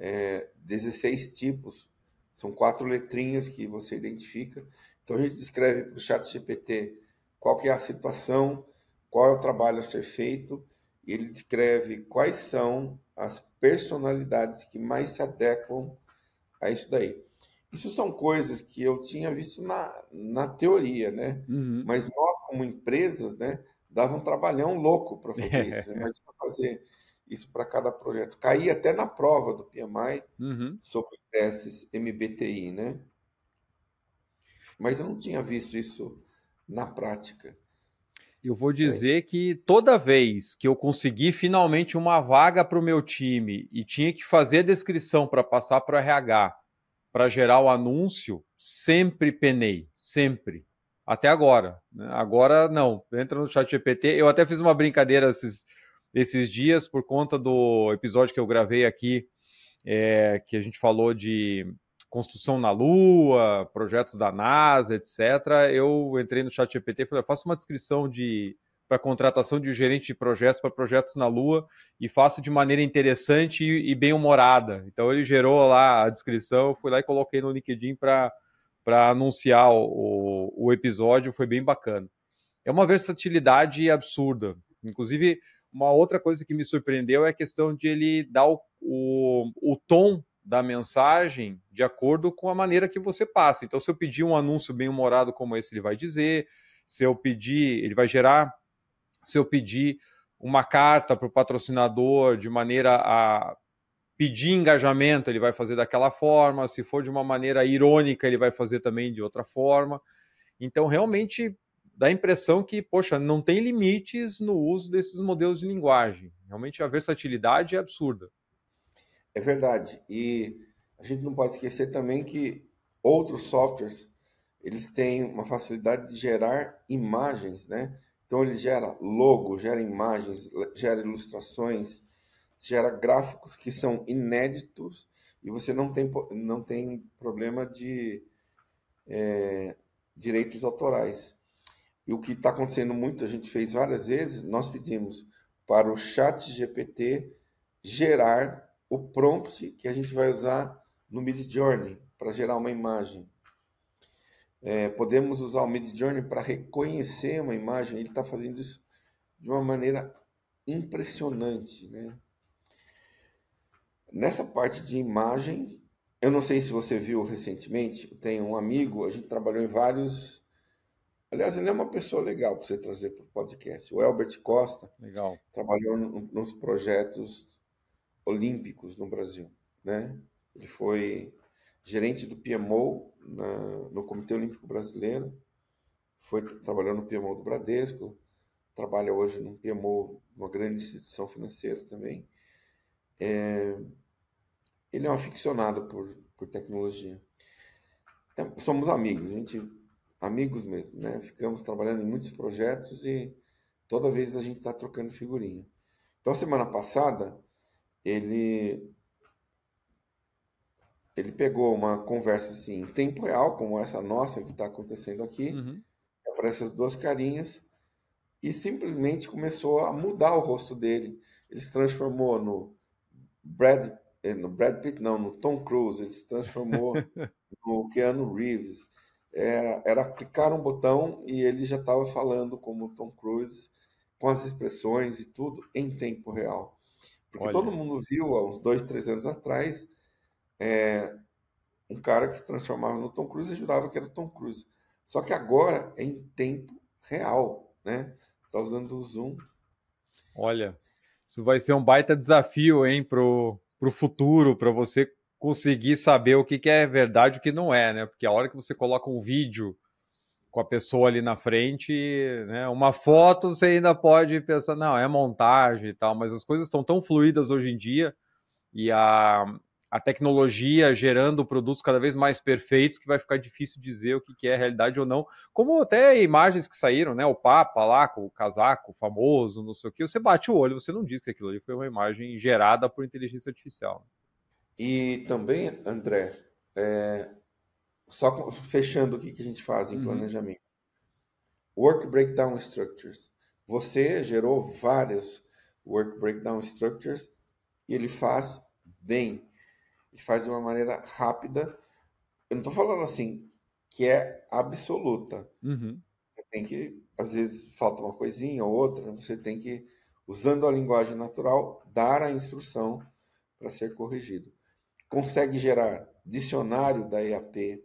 é, 16 tipos, são quatro letrinhas que você identifica. Então a gente descreve para o chat GPT qual é a situação, qual é o trabalho a ser feito, e ele descreve quais são as personalidades que mais se adequam a isso daí. Isso são coisas que eu tinha visto na, na teoria, né? Uhum. Mas nós, como empresas, né, dava um trabalhão louco para fazer isso. Mas para fazer isso para cada projeto. Caí até na prova do PMI uhum. sobre os testes MBTI, né? Mas eu não tinha visto isso na prática. Eu vou dizer é. que toda vez que eu consegui finalmente uma vaga para o meu time e tinha que fazer a descrição para passar para o RH para gerar o anúncio, sempre penei, sempre. Até agora. Né? Agora não. Entra no chat GPT. Eu até fiz uma brincadeira esses, esses dias por conta do episódio que eu gravei aqui, é, que a gente falou de construção na Lua, projetos da NASA, etc. Eu entrei no chat GPT e falei, faça uma descrição de para contratação de gerente de projetos para projetos na Lua e faço de maneira interessante e, e bem humorada. Então ele gerou lá a descrição, eu fui lá e coloquei no LinkedIn para anunciar o, o episódio, foi bem bacana. É uma versatilidade absurda. Inclusive, uma outra coisa que me surpreendeu é a questão de ele dar o, o, o tom da mensagem de acordo com a maneira que você passa. Então, se eu pedir um anúncio bem humorado como esse, ele vai dizer. Se eu pedir, ele vai gerar se eu pedir uma carta para o patrocinador de maneira a pedir engajamento, ele vai fazer daquela forma, se for de uma maneira irônica, ele vai fazer também de outra forma. Então, realmente dá a impressão que, poxa, não tem limites no uso desses modelos de linguagem. Realmente a versatilidade é absurda. É verdade. E a gente não pode esquecer também que outros softwares, eles têm uma facilidade de gerar imagens, né? Então ele gera logo, gera imagens, gera ilustrações, gera gráficos que são inéditos e você não tem, não tem problema de é, direitos autorais. E o que está acontecendo muito, a gente fez várias vezes, nós pedimos para o chat GPT gerar o prompt que a gente vai usar no Mid Journey para gerar uma imagem. É, podemos usar o Mid Journey para reconhecer uma imagem. Ele está fazendo isso de uma maneira impressionante, né? Nessa parte de imagem, eu não sei se você viu recentemente, tem um amigo, a gente trabalhou em vários. Aliás, ele é uma pessoa legal para você trazer para o podcast. O Elbert Costa legal. trabalhou nos projetos olímpicos no Brasil, né? Ele foi gerente do PMO na, no Comitê Olímpico Brasileiro, foi trabalhando no PMO do Bradesco, trabalha hoje no PMO, uma grande instituição financeira também. É, ele é um aficionado por, por tecnologia. É, somos amigos, a gente amigos mesmo, né? Ficamos trabalhando em muitos projetos e toda vez a gente está trocando figurinha. Então, semana passada, ele ele pegou uma conversa assim em tempo real, como essa nossa que está acontecendo aqui, Uhum. aparece as duas carinhas e simplesmente começou a mudar o rosto dele. Ele se transformou no Brad, eh, no Brad Pitt, não, no Tom Cruise. Ele se transformou no Keanu Reeves. Era, era clicar um botão e ele já estava falando como Tom Cruise, com as expressões e tudo em tempo real. Porque Olha. todo mundo viu há uns dois, três anos atrás é, um cara que se transformava no Tom Cruise e jurava que era o Tom Cruise. Só que agora é em tempo real, né? Está usando o Zoom. Olha, isso vai ser um baita desafio, hein, pro, pro futuro, para você conseguir saber o que, que é verdade e o que não é, né? Porque a hora que você coloca um vídeo com a pessoa ali na frente, né? Uma foto você ainda pode pensar, não, é montagem e tal, mas as coisas estão tão fluídas hoje em dia e a, a tecnologia gerando produtos cada vez mais perfeitos que vai ficar difícil dizer o que, que é realidade ou não. Como até imagens que saíram, né? O Papa lá com o casaco famoso, não sei o que, você bate o olho, você não diz que aquilo ali foi uma imagem gerada por inteligência artificial. E também, André, é, só fechando o que que a gente faz em Uhum. planejamento. Work Breakdown Structures. Você gerou várias Work Breakdown Structures e ele faz bem. Ele faz de uma maneira rápida. Eu não estou falando assim que é absoluta. Uhum. Você tem que, às vezes, falta uma coisinha ou outra, você tem que, usando a linguagem natural, dar a instrução para ser corrigido. Consegue gerar dicionário da EAP,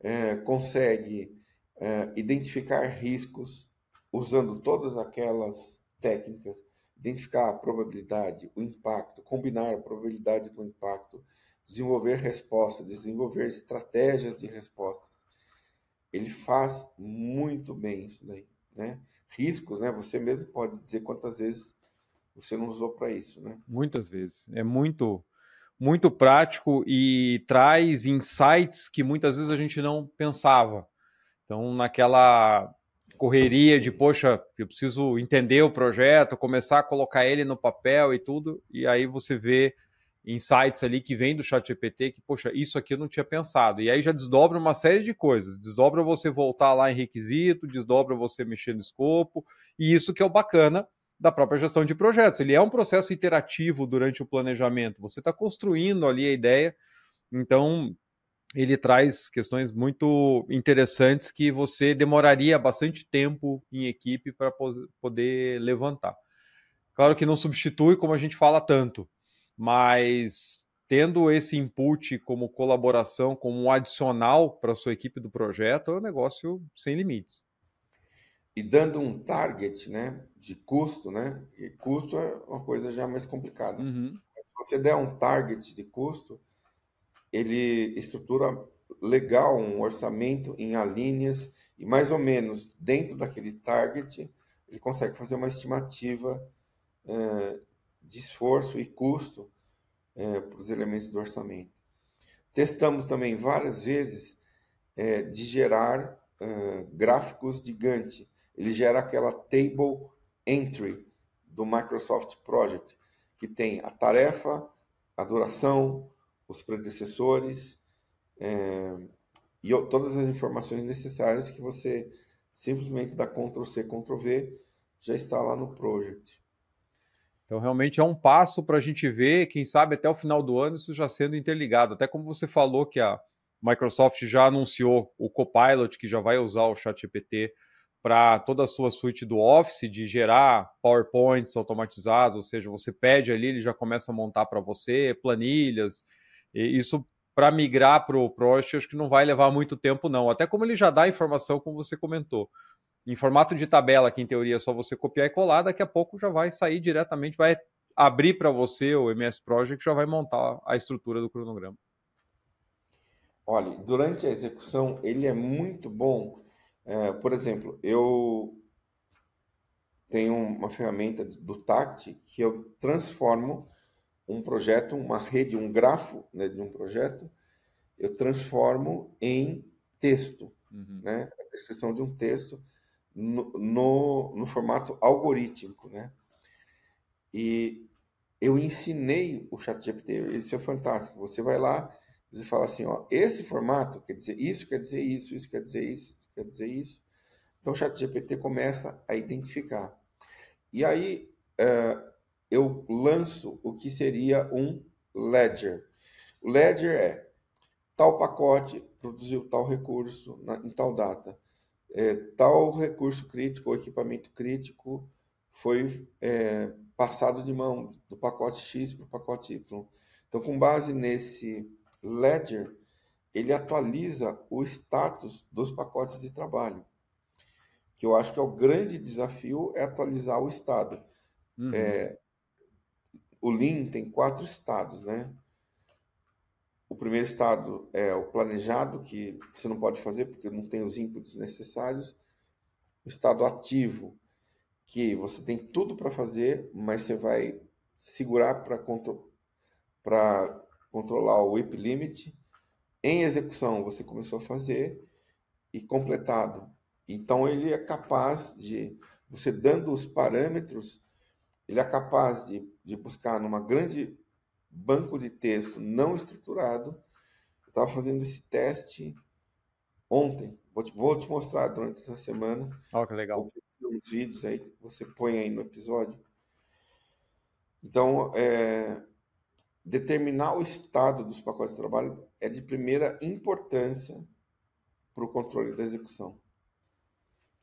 eh, consegue eh, identificar riscos usando todas aquelas técnicas, identificar a probabilidade, o impacto, combinar a probabilidade com o impacto, desenvolver respostas, desenvolver estratégias de respostas ele faz muito bem isso daí, né? Riscos, né? Você mesmo pode dizer quantas vezes você não usou para isso, né? Muitas vezes. É muito, muito prático e traz insights que muitas vezes a gente não pensava. Então, naquela correria de, poxa, eu preciso entender o projeto, começar a colocar ele no papel e tudo, e aí você vê insights ali que vem do chat GPT que, poxa, isso aqui eu não tinha pensado. E aí já desdobra uma série de coisas. Desdobra você voltar lá em requisito, desdobra você mexer no escopo, e isso que é o bacana da própria gestão de projetos. Ele é um processo interativo durante o planejamento. Você está construindo ali a ideia, então ele traz questões muito interessantes que você demoraria bastante tempo em equipe para poder levantar. Claro que não substitui, como a gente fala tanto, mas tendo esse input como colaboração, como um adicional para a sua equipe do projeto, é um negócio sem limites. E dando um target, né, de custo, né? E custo é uma coisa já mais complicada. Uhum. Se você der um target de custo, ele estrutura legal um orçamento em alíneas e mais ou menos dentro daquele target ele consegue fazer uma estimativa eh, de esforço e custo eh, para os elementos do orçamento. Testamos também várias vezes eh, de gerar gráficos de Gantt. Ele gera aquela table entry do Microsoft Project, que tem a tarefa, a duração, os predecessores e o- todas as informações necessárias que você simplesmente dá Ctrl C, Ctrl V, já está lá no project. Então, realmente é um passo para a gente ver, quem sabe até o final do ano, isso já sendo interligado. Até como você falou que a Microsoft já anunciou o Copilot, que já vai usar o ChatGPT para toda a sua suite do Office, de gerar PowerPoints automatizados, ou seja, você pede ali, ele já começa a montar para você planilhas. Isso para migrar para o Project, acho que não vai levar muito tempo, não. Até como ele já dá informação, como você comentou em formato de tabela, que em teoria é só você copiar e colar, daqui a pouco já vai sair diretamente, vai abrir para você o MS Project, já vai montar a estrutura do cronograma. Olha, durante a execução, ele é muito bom. É, por exemplo, eu tenho uma ferramenta do TACT que eu transformo um projeto, uma rede, um grafo né, de um projeto, eu transformo em texto, Uhum. né? A descrição de um texto no, no, no formato algorítmico, né? E eu ensinei o ChatGPT, isso é fantástico. Você vai lá Você fala assim, ó, esse formato quer dizer isso, quer dizer isso, isso quer dizer isso, quer dizer isso. Então o chat GPT começa a identificar. E aí uh, eu lanço o que seria um ledger. O ledger é tal pacote produziu tal recurso na, em tal data. É, tal recurso crítico ou equipamento crítico foi é, passado de mão do pacote X para o pacote Y. Então, com base nesse ledger, ele atualiza o status dos pacotes de trabalho. Que eu acho que é o grande desafio é atualizar o estado. Uhum. É, o Lean tem quatro estados, né? O primeiro estado é o planejado, que você não pode fazer porque não tem os inputs necessários. O estado ativo, que você tem tudo para fazer, mas você vai segurar para controlar o whip limit. Em execução, você começou a fazer e completado. Então, ele é capaz de, você dando os parâmetros, ele é capaz de, de buscar numa grande banco de texto não estruturado. Eu estava fazendo esse teste ontem. Vou te, vou te mostrar durante essa semana. Oh, que legal. Os vídeos aí, você põe aí no episódio. Então, é, determinar o estado dos pacotes de trabalho é de primeira importância para o controle da execução.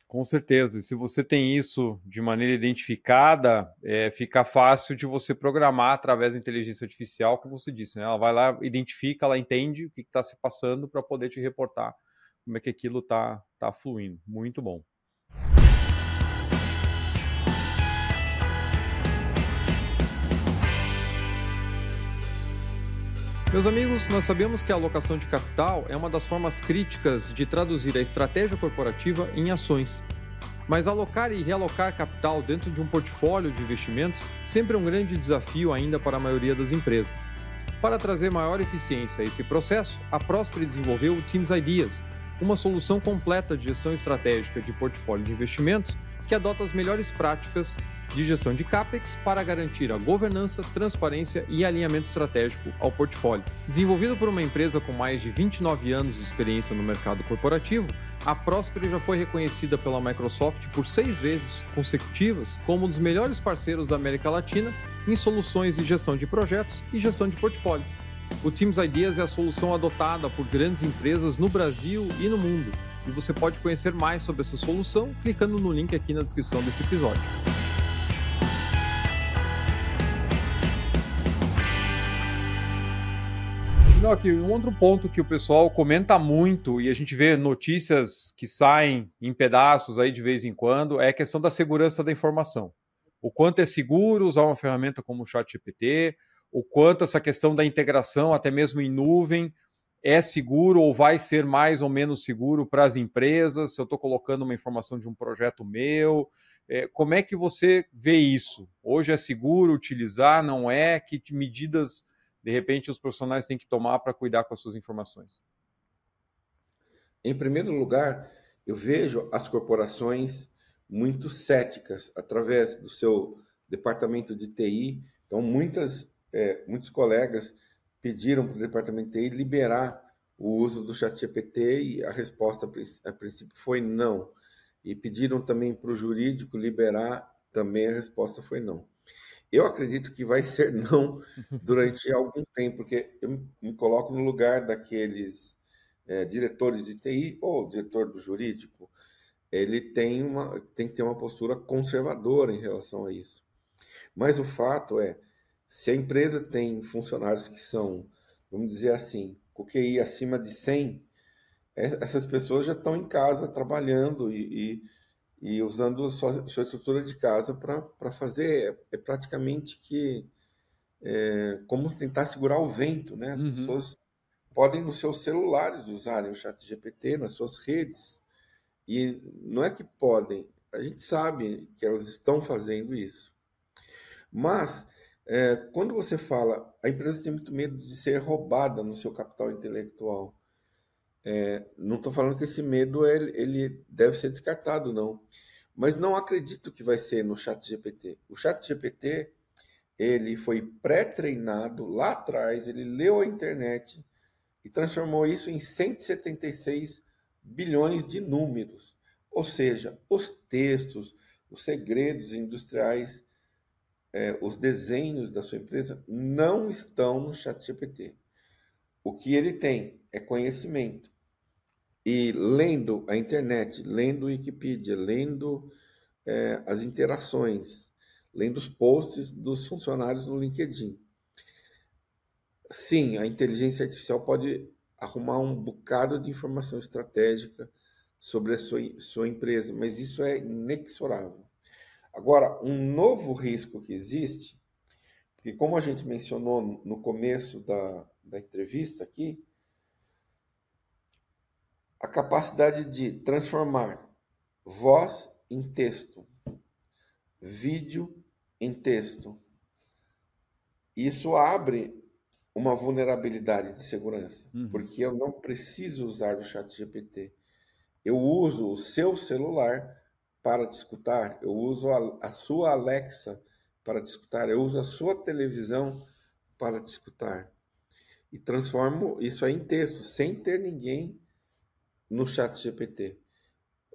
Com certeza. E se você tem isso de maneira identificada, é, fica fácil de você programar através da inteligência artificial, como você disse. Né? Ela vai lá, identifica, ela entende o que está se passando para poder te reportar como é que aquilo está tá fluindo. Muito bom. Meus amigos, nós sabemos que a alocação de capital é uma das formas críticas de traduzir a estratégia corporativa em ações. Mas alocar e realocar capital dentro de um portfólio de investimentos sempre é um grande desafio ainda para a maioria das empresas. Para trazer maior eficiência a esse processo, a Prosper desenvolveu o Teams Ideas, uma solução completa de gestão estratégica de portfólio de investimentos que adota as melhores práticas de gestão de CAPEX para garantir a governança, transparência e alinhamento estratégico ao portfólio. Desenvolvido por uma empresa com mais de 29 anos de experiência no mercado corporativo, a Prosper já foi reconhecida pela Microsoft por seis vezes consecutivas como um dos melhores parceiros da América Latina em soluções de gestão de projetos e gestão de portfólio. O Teams Ideas é a solução adotada por grandes empresas no Brasil e no mundo. E você pode conhecer mais sobre essa solução clicando no link aqui na descrição desse episódio. Aqui, um outro ponto que o pessoal comenta muito e a gente vê notícias que saem em pedaços aí de vez em quando é a questão da segurança da informação. O quanto é seguro usar uma ferramenta como o ChatGPT, o quanto essa questão da integração, até mesmo em nuvem, é seguro ou vai ser mais ou menos seguro para as empresas, se eu estou colocando uma informação de um projeto meu. É, como é que você vê isso? Hoje é seguro utilizar, não é? Que medidas de repente os profissionais têm que tomar para cuidar com as suas informações? Em primeiro lugar, eu vejo as corporações muito céticas através do seu departamento de TI. Então, muitas, é, muitos colegas pediram para o departamento de TI liberar o uso do ChatGPT e a resposta a princípio foi não. E pediram também para o jurídico liberar, também a resposta foi não. Eu acredito que vai ser não durante algum tempo, porque eu me coloco no lugar daqueles é, diretores de TI ou diretor do jurídico. Ele tem, uma, tem que ter uma postura conservadora em relação a isso. Mas o fato é, se a empresa tem funcionários que são, vamos dizer assim, com QI acima de 100, é, essas pessoas já estão em casa trabalhando e, e usando sua, sua estrutura de casa para fazer é, é, praticamente que é, como tentar segurar o vento, né? As uhum. pessoas podem nos seus celulares usarem o chat GPT nas suas redes e não é que podem, a gente sabe que elas estão fazendo isso. Mas é, quando você fala, a empresa tem muito medo de ser roubada no seu capital intelectual. É, não estou falando que esse medo ele, ele, deve ser descartado, não. Mas não acredito que vai ser no chat GPT. O chat GPT ele foi pré-treinado lá atrás, ele leu a internet, e transformou isso em 176 bilhões de números. Ou seja, os textos, os segredos industriais, é, os desenhos da sua empresa não estão no ChatGPT. O que ele tem é conhecimento. E lendo a internet, lendo Wikipedia, lendo é, as interações, lendo os posts dos funcionários no LinkedIn. Sim, a inteligência artificial pode arrumar um bocado de informação estratégica sobre a sua, sua empresa, mas isso é inexorável. Agora, um novo risco que existe, porque como a gente mencionou no começo da, da entrevista aqui, a capacidade de transformar voz em texto, vídeo em texto. Isso abre uma vulnerabilidade de segurança, uhum. porque eu não preciso usar o chat GPT. Eu uso o seu celular para te escutar, eu uso a, a sua Alexa para te escutar, eu uso a sua televisão para te escutar. E transformo isso aí em texto, sem ter ninguém no chat GPT.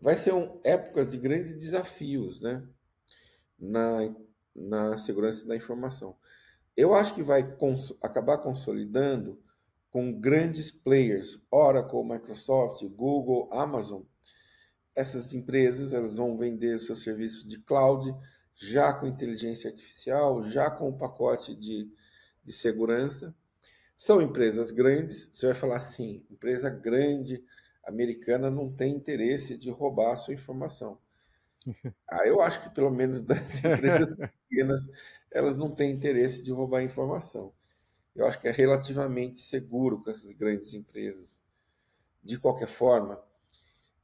Vai ser um, épocas de grandes desafios né? na, na segurança da informação. Eu acho que vai cons acabar consolidando com grandes players, Oracle, Microsoft, Google, Amazon, essas empresas elas vão vender seus serviços de cloud já com inteligência artificial, já com o pacote de, de segurança. São empresas grandes, você vai falar assim, empresa grande americana não tem interesse de roubar a sua informação. Ah, eu acho que pelo menos das empresas pequenas, elas não têm interesse de roubar a informação. Eu acho que é relativamente seguro com essas grandes empresas. De qualquer forma,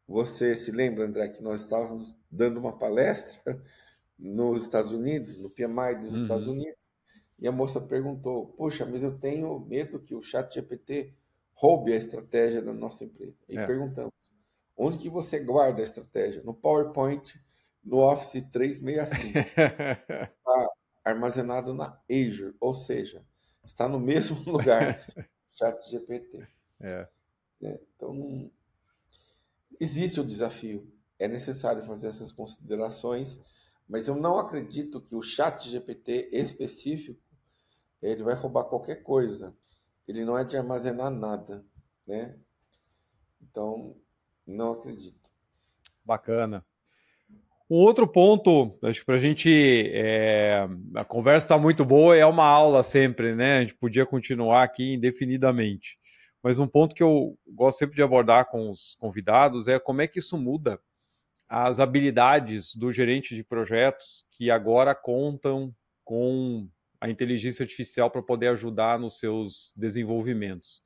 você se lembra, André, que nós estávamos dando uma palestra nos Estados Unidos, no PMI dos uhum. Estados Unidos, e a moça perguntou: Poxa, mas eu tenho medo que o Chat GPT roube a estratégia da nossa empresa. E é. perguntamos: onde que você guarda a estratégia? No PowerPoint, no Office 365. está armazenado na Azure, ou seja, está no mesmo lugar Chat GPT. É. É, então, Existe o desafio, é necessário fazer essas considerações, mas eu não acredito que o chat GPT específico ele vai roubar qualquer coisa. Ele não é de armazenar nada, né? Então, não acredito. Bacana. Um outro ponto, acho que para a gente. É, a conversa está muito boa, é uma aula sempre, né? A gente podia continuar aqui indefinidamente. Mas um ponto que eu gosto sempre de abordar com os convidados é como é que isso muda as habilidades do gerente de projetos que agora contam com a inteligência artificial para poder ajudar nos seus desenvolvimentos.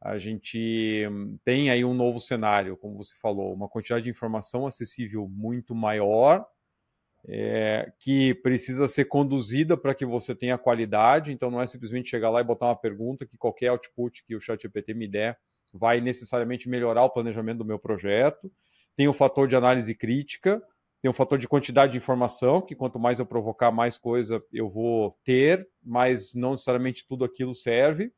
A gente tem aí um novo cenário, como você falou, uma quantidade de informação acessível muito maior é, que precisa ser conduzida para que você tenha qualidade. Então, não é simplesmente chegar lá e botar uma pergunta que qualquer output que o ChatGPT me der vai necessariamente melhorar o planejamento do meu projeto. Tem o fator de análise crítica, tem o fator de quantidade de informação, que quanto mais eu provocar, mais coisa eu vou ter, mas não necessariamente tudo aquilo serve.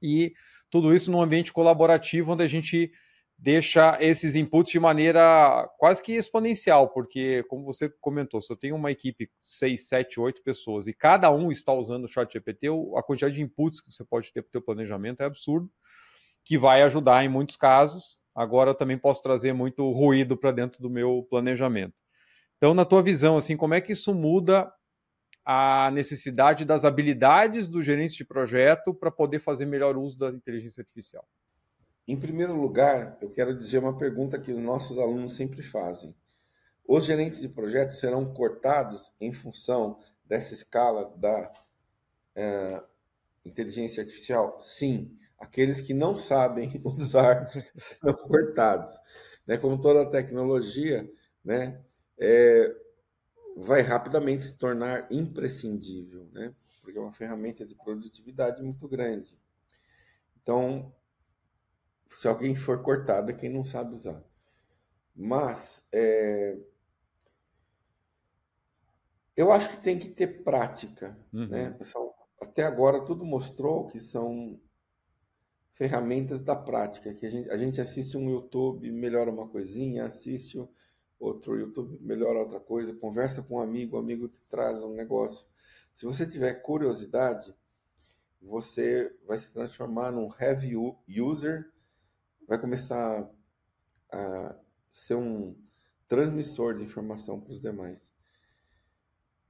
E tudo isso num ambiente colaborativo, onde a gente deixa esses inputs de maneira quase que exponencial, porque, como você comentou, se eu tenho uma equipe 6, 7, 8 pessoas e cada um está usando o chat GPT, a quantidade de inputs que você pode ter para o seu planejamento é absurdo, que vai ajudar em muitos casos. Agora eu também posso trazer muito ruído para dentro do meu planejamento. Então, na tua visão, assim, como é que isso muda a necessidade das habilidades do gerente de projeto para poder fazer melhor uso da inteligência artificial? Em primeiro lugar, eu quero dizer uma pergunta que nossos alunos sempre fazem. Os gerentes de projetos serão cortados em função dessa escala da é, inteligência artificial? Sim. Aqueles que não sabem usar serão cortados. Né? Como toda tecnologia, né? É, vai rapidamente se tornar imprescindível, né? porque é uma ferramenta de produtividade muito grande. Então, se alguém for cortado, é quem não sabe usar. Mas é, eu acho que tem que ter prática, uhum. né? Até agora tudo mostrou que são ferramentas da prática, que a gente, a gente assiste um YouTube, melhora uma coisinha, assiste outro YouTube, melhora outra coisa, conversa com um amigo, o amigo te traz um negócio. Se você tiver curiosidade, você vai se transformar num heavy user, vai começar a ser um transmissor de informação para os demais.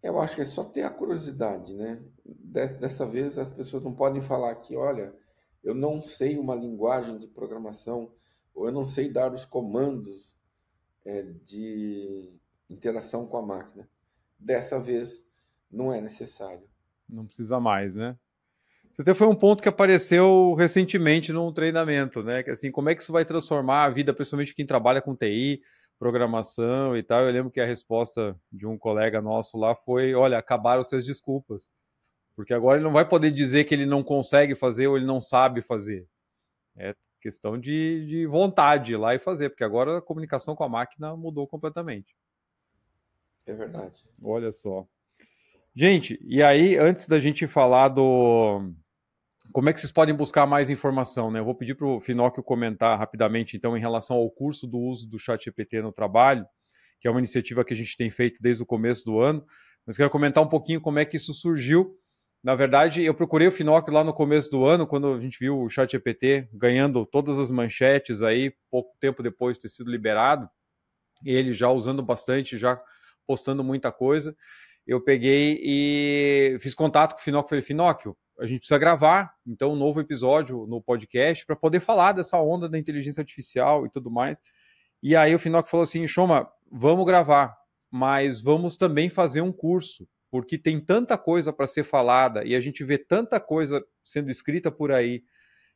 Eu acho que é só ter a curiosidade, né? Dessa vez as pessoas não podem falar que, olha, eu não sei uma linguagem de programação, ou eu não sei dar os comandos é, de interação com a máquina. Dessa vez, não é necessário. Não precisa mais, né? Isso até foi um ponto que apareceu recentemente num treinamento, né? Que assim, como é que isso vai transformar a vida, principalmente quem trabalha com TI, programação e tal. Eu lembro que a resposta de um colega nosso lá foi: olha, acabaram suas desculpas. Porque agora ele não vai poder dizer que ele não consegue fazer ou ele não sabe fazer. É questão de, de vontade ir lá e fazer, porque agora a comunicação com a máquina mudou completamente. É verdade. Olha só. Gente, e aí, antes da gente falar do. Como é que vocês podem buscar mais informação? Né? Eu vou pedir para o Finóquio comentar rapidamente, então, em relação ao curso do uso do Chat GPT no trabalho, que é uma iniciativa que a gente tem feito desde o começo do ano. Mas quero comentar um pouquinho como é que isso surgiu na verdade, eu procurei o Finocchio lá no começo do ano, quando a gente viu o ChatGPT ganhando todas as manchetes aí, pouco tempo depois de ter sido liberado, e ele já usando bastante, já postando muita coisa. Eu peguei e fiz contato com o Finocchio, falei, Finocchio, a gente precisa gravar, então, um novo episódio no podcast para poder falar dessa onda da inteligência artificial e tudo mais. E aí o Finocchio falou assim, Choma, vamos gravar, mas vamos também fazer um curso porque tem tanta coisa para ser falada e a gente vê tanta coisa sendo escrita por aí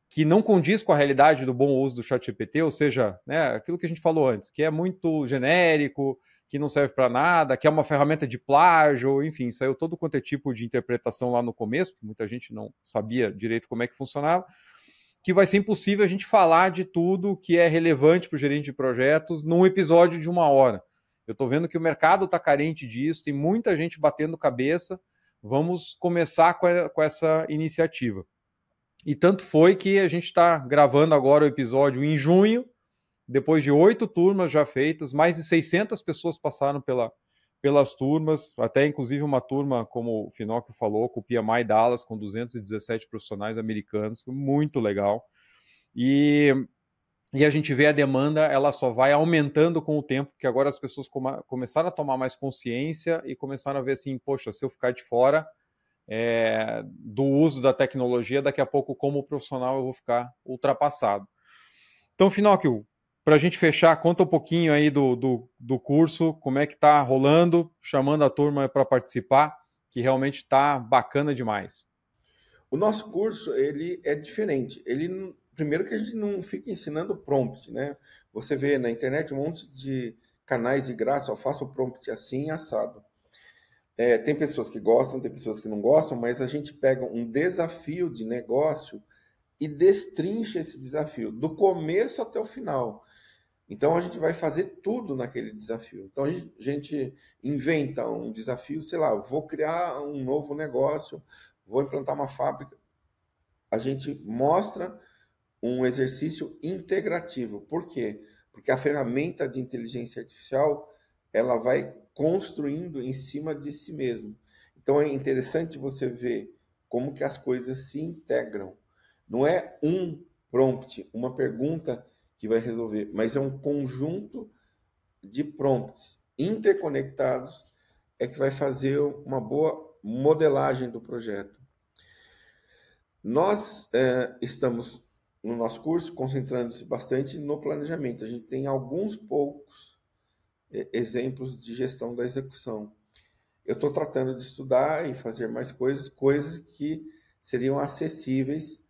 que não condiz com a realidade do bom uso do ChatGPT, ou seja, né, aquilo que a gente falou antes, que é muito genérico, que não serve para nada, que é uma ferramenta de plágio, enfim, saiu todo quanto é tipo de interpretação lá no começo, que muita gente não sabia direito como é que funcionava, que vai ser impossível a gente falar de tudo que é relevante para o gerente de projetos num episódio de uma hora. Eu estou vendo que o mercado está carente disso, tem muita gente batendo cabeça. Vamos começar com, a, com essa iniciativa. E tanto foi que a gente está gravando agora o episódio em junho, depois de oito turmas já feitas, mais de 600 pessoas passaram pela, pelas turmas, até inclusive uma turma, como o Finocchio falou, com o PMI Dallas, com 217 profissionais americanos, muito legal. E e a gente vê a demanda, ela só vai aumentando com o tempo, porque agora as pessoas come começaram a tomar mais consciência e começaram a ver assim, poxa, se eu ficar de fora é, do uso da tecnologia, daqui a pouco, como profissional, eu vou ficar ultrapassado. Então, Finóquio, para a gente fechar, conta um pouquinho aí do, do, do curso, como é que está rolando, chamando a turma para participar, que realmente está bacana demais. O nosso curso, ele é diferente. Ele primeiro que a gente não fica ensinando prompt, né? Você vê na internet um monte de canais de graça, eu faço o prompt assim, assado. É, tem pessoas que gostam, tem pessoas que não gostam, mas a gente pega um desafio de negócio e destrincha esse desafio, do começo até o final. Então a gente vai fazer tudo naquele desafio. Então a gente inventa um desafio, sei lá, vou criar um novo negócio, vou implantar uma fábrica. A gente mostra um exercício integrativo. Por quê? Porque a ferramenta de inteligência artificial ela vai construindo em cima de si mesmo. Então é interessante você ver como que as coisas se integram. Não é um prompt, uma pergunta que vai resolver, mas é um conjunto de prompts interconectados é que vai fazer uma boa modelagem do projeto. Nós é, estamos no nosso curso, concentrando-se bastante no planejamento. A gente tem alguns poucos é, exemplos de gestão da execução. Eu estou tratando de estudar e fazer mais coisas, coisas que seriam acessíveis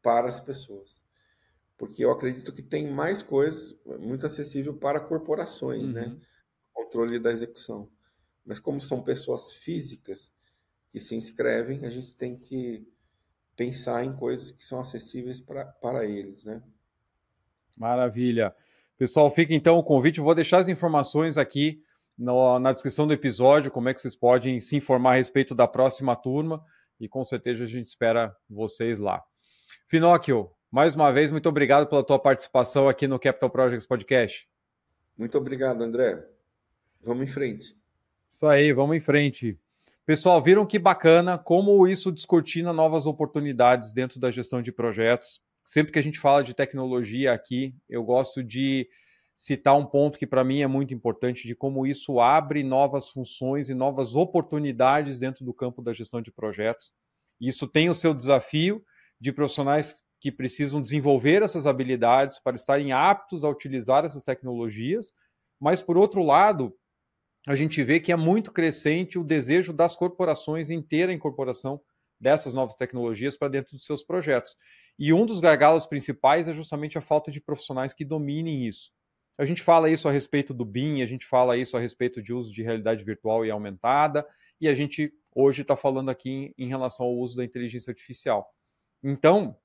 para as pessoas. Porque eu acredito que tem mais coisas muito acessível para corporações, né? uhum. né? Controle da execução. Mas como são pessoas físicas que se inscrevem, a gente tem que pensar em coisas que são acessíveis pra, para eles, né? Maravilha. Pessoal, fica então o convite. Eu vou deixar as informações aqui no, na descrição do episódio, como é que vocês podem se informar a respeito da próxima turma e com certeza a gente espera vocês lá. Finóquio, Mais uma vez, muito obrigado pela tua participação aqui no Capital Projects Podcast. Muito obrigado, André. Vamos em frente. Isso aí, vamos em frente. Pessoal, viram que bacana como isso descortina novas oportunidades dentro da gestão de projetos. Sempre que a gente fala de tecnologia aqui, eu gosto de citar um ponto que para mim é muito importante de como isso abre novas funções e novas oportunidades dentro do campo da gestão de projetos. Isso tem o seu desafio de profissionais que precisam desenvolver essas habilidades para estarem aptos a utilizar essas tecnologias, mas por outro lado, a gente vê que é muito crescente o desejo das corporações em ter a incorporação dessas novas tecnologias para dentro dos seus projetos. E um dos gargalos principais é justamente a falta de profissionais que dominem isso. A gente fala isso a respeito do BIM, a gente fala isso a respeito de uso de realidade virtual e aumentada, e a gente hoje está falando aqui em relação ao uso da inteligência artificial. Então,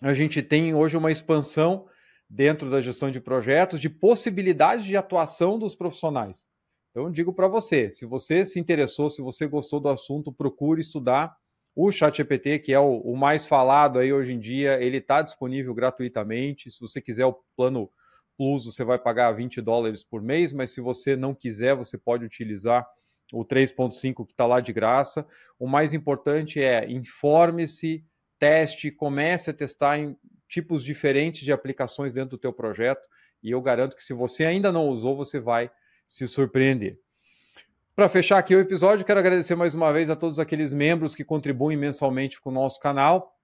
a gente tem hoje uma expansão dentro da gestão de projetos de possibilidades de atuação dos profissionais. Então, digo para você: se você se interessou, se você gostou do assunto, procure estudar o ChatGPT, que é o, o, mais falado aí hoje em dia. Ele está disponível gratuitamente. Se você quiser o plano Plus, você vai pagar 20 dólares por mês, mas se você não quiser, você pode utilizar o 3.5 que está lá de graça. O mais importante é informe-se, teste, comece a testar em tipos diferentes de aplicações dentro do teu projeto. E eu garanto que se você ainda não usou, você vai se surpreender. Para fechar aqui o episódio, quero agradecer mais uma vez a todos aqueles membros que contribuem mensalmente com o nosso canal.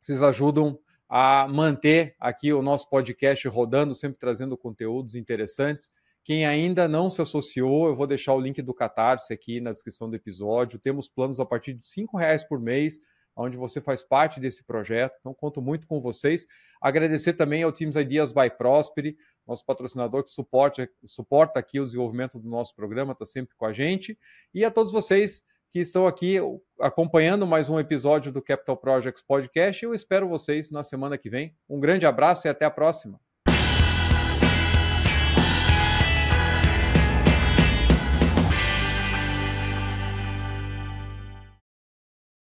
Vocês ajudam a manter aqui o nosso podcast rodando, sempre trazendo conteúdos interessantes. Quem ainda não se associou, eu vou deixar o link do Catarse aqui na descrição do episódio. Temos planos a partir de R$ reais por mês, onde você faz parte desse projeto. Então, conto muito com vocês. Agradecer também ao Teams Ideas by Prosperi, nosso patrocinador que suporta, suporta aqui o desenvolvimento do nosso programa, está sempre com a gente. E a todos vocês que estão aqui acompanhando mais um episódio do Capital Projects Podcast. Eu espero vocês na semana que vem. Um grande abraço e até a próxima.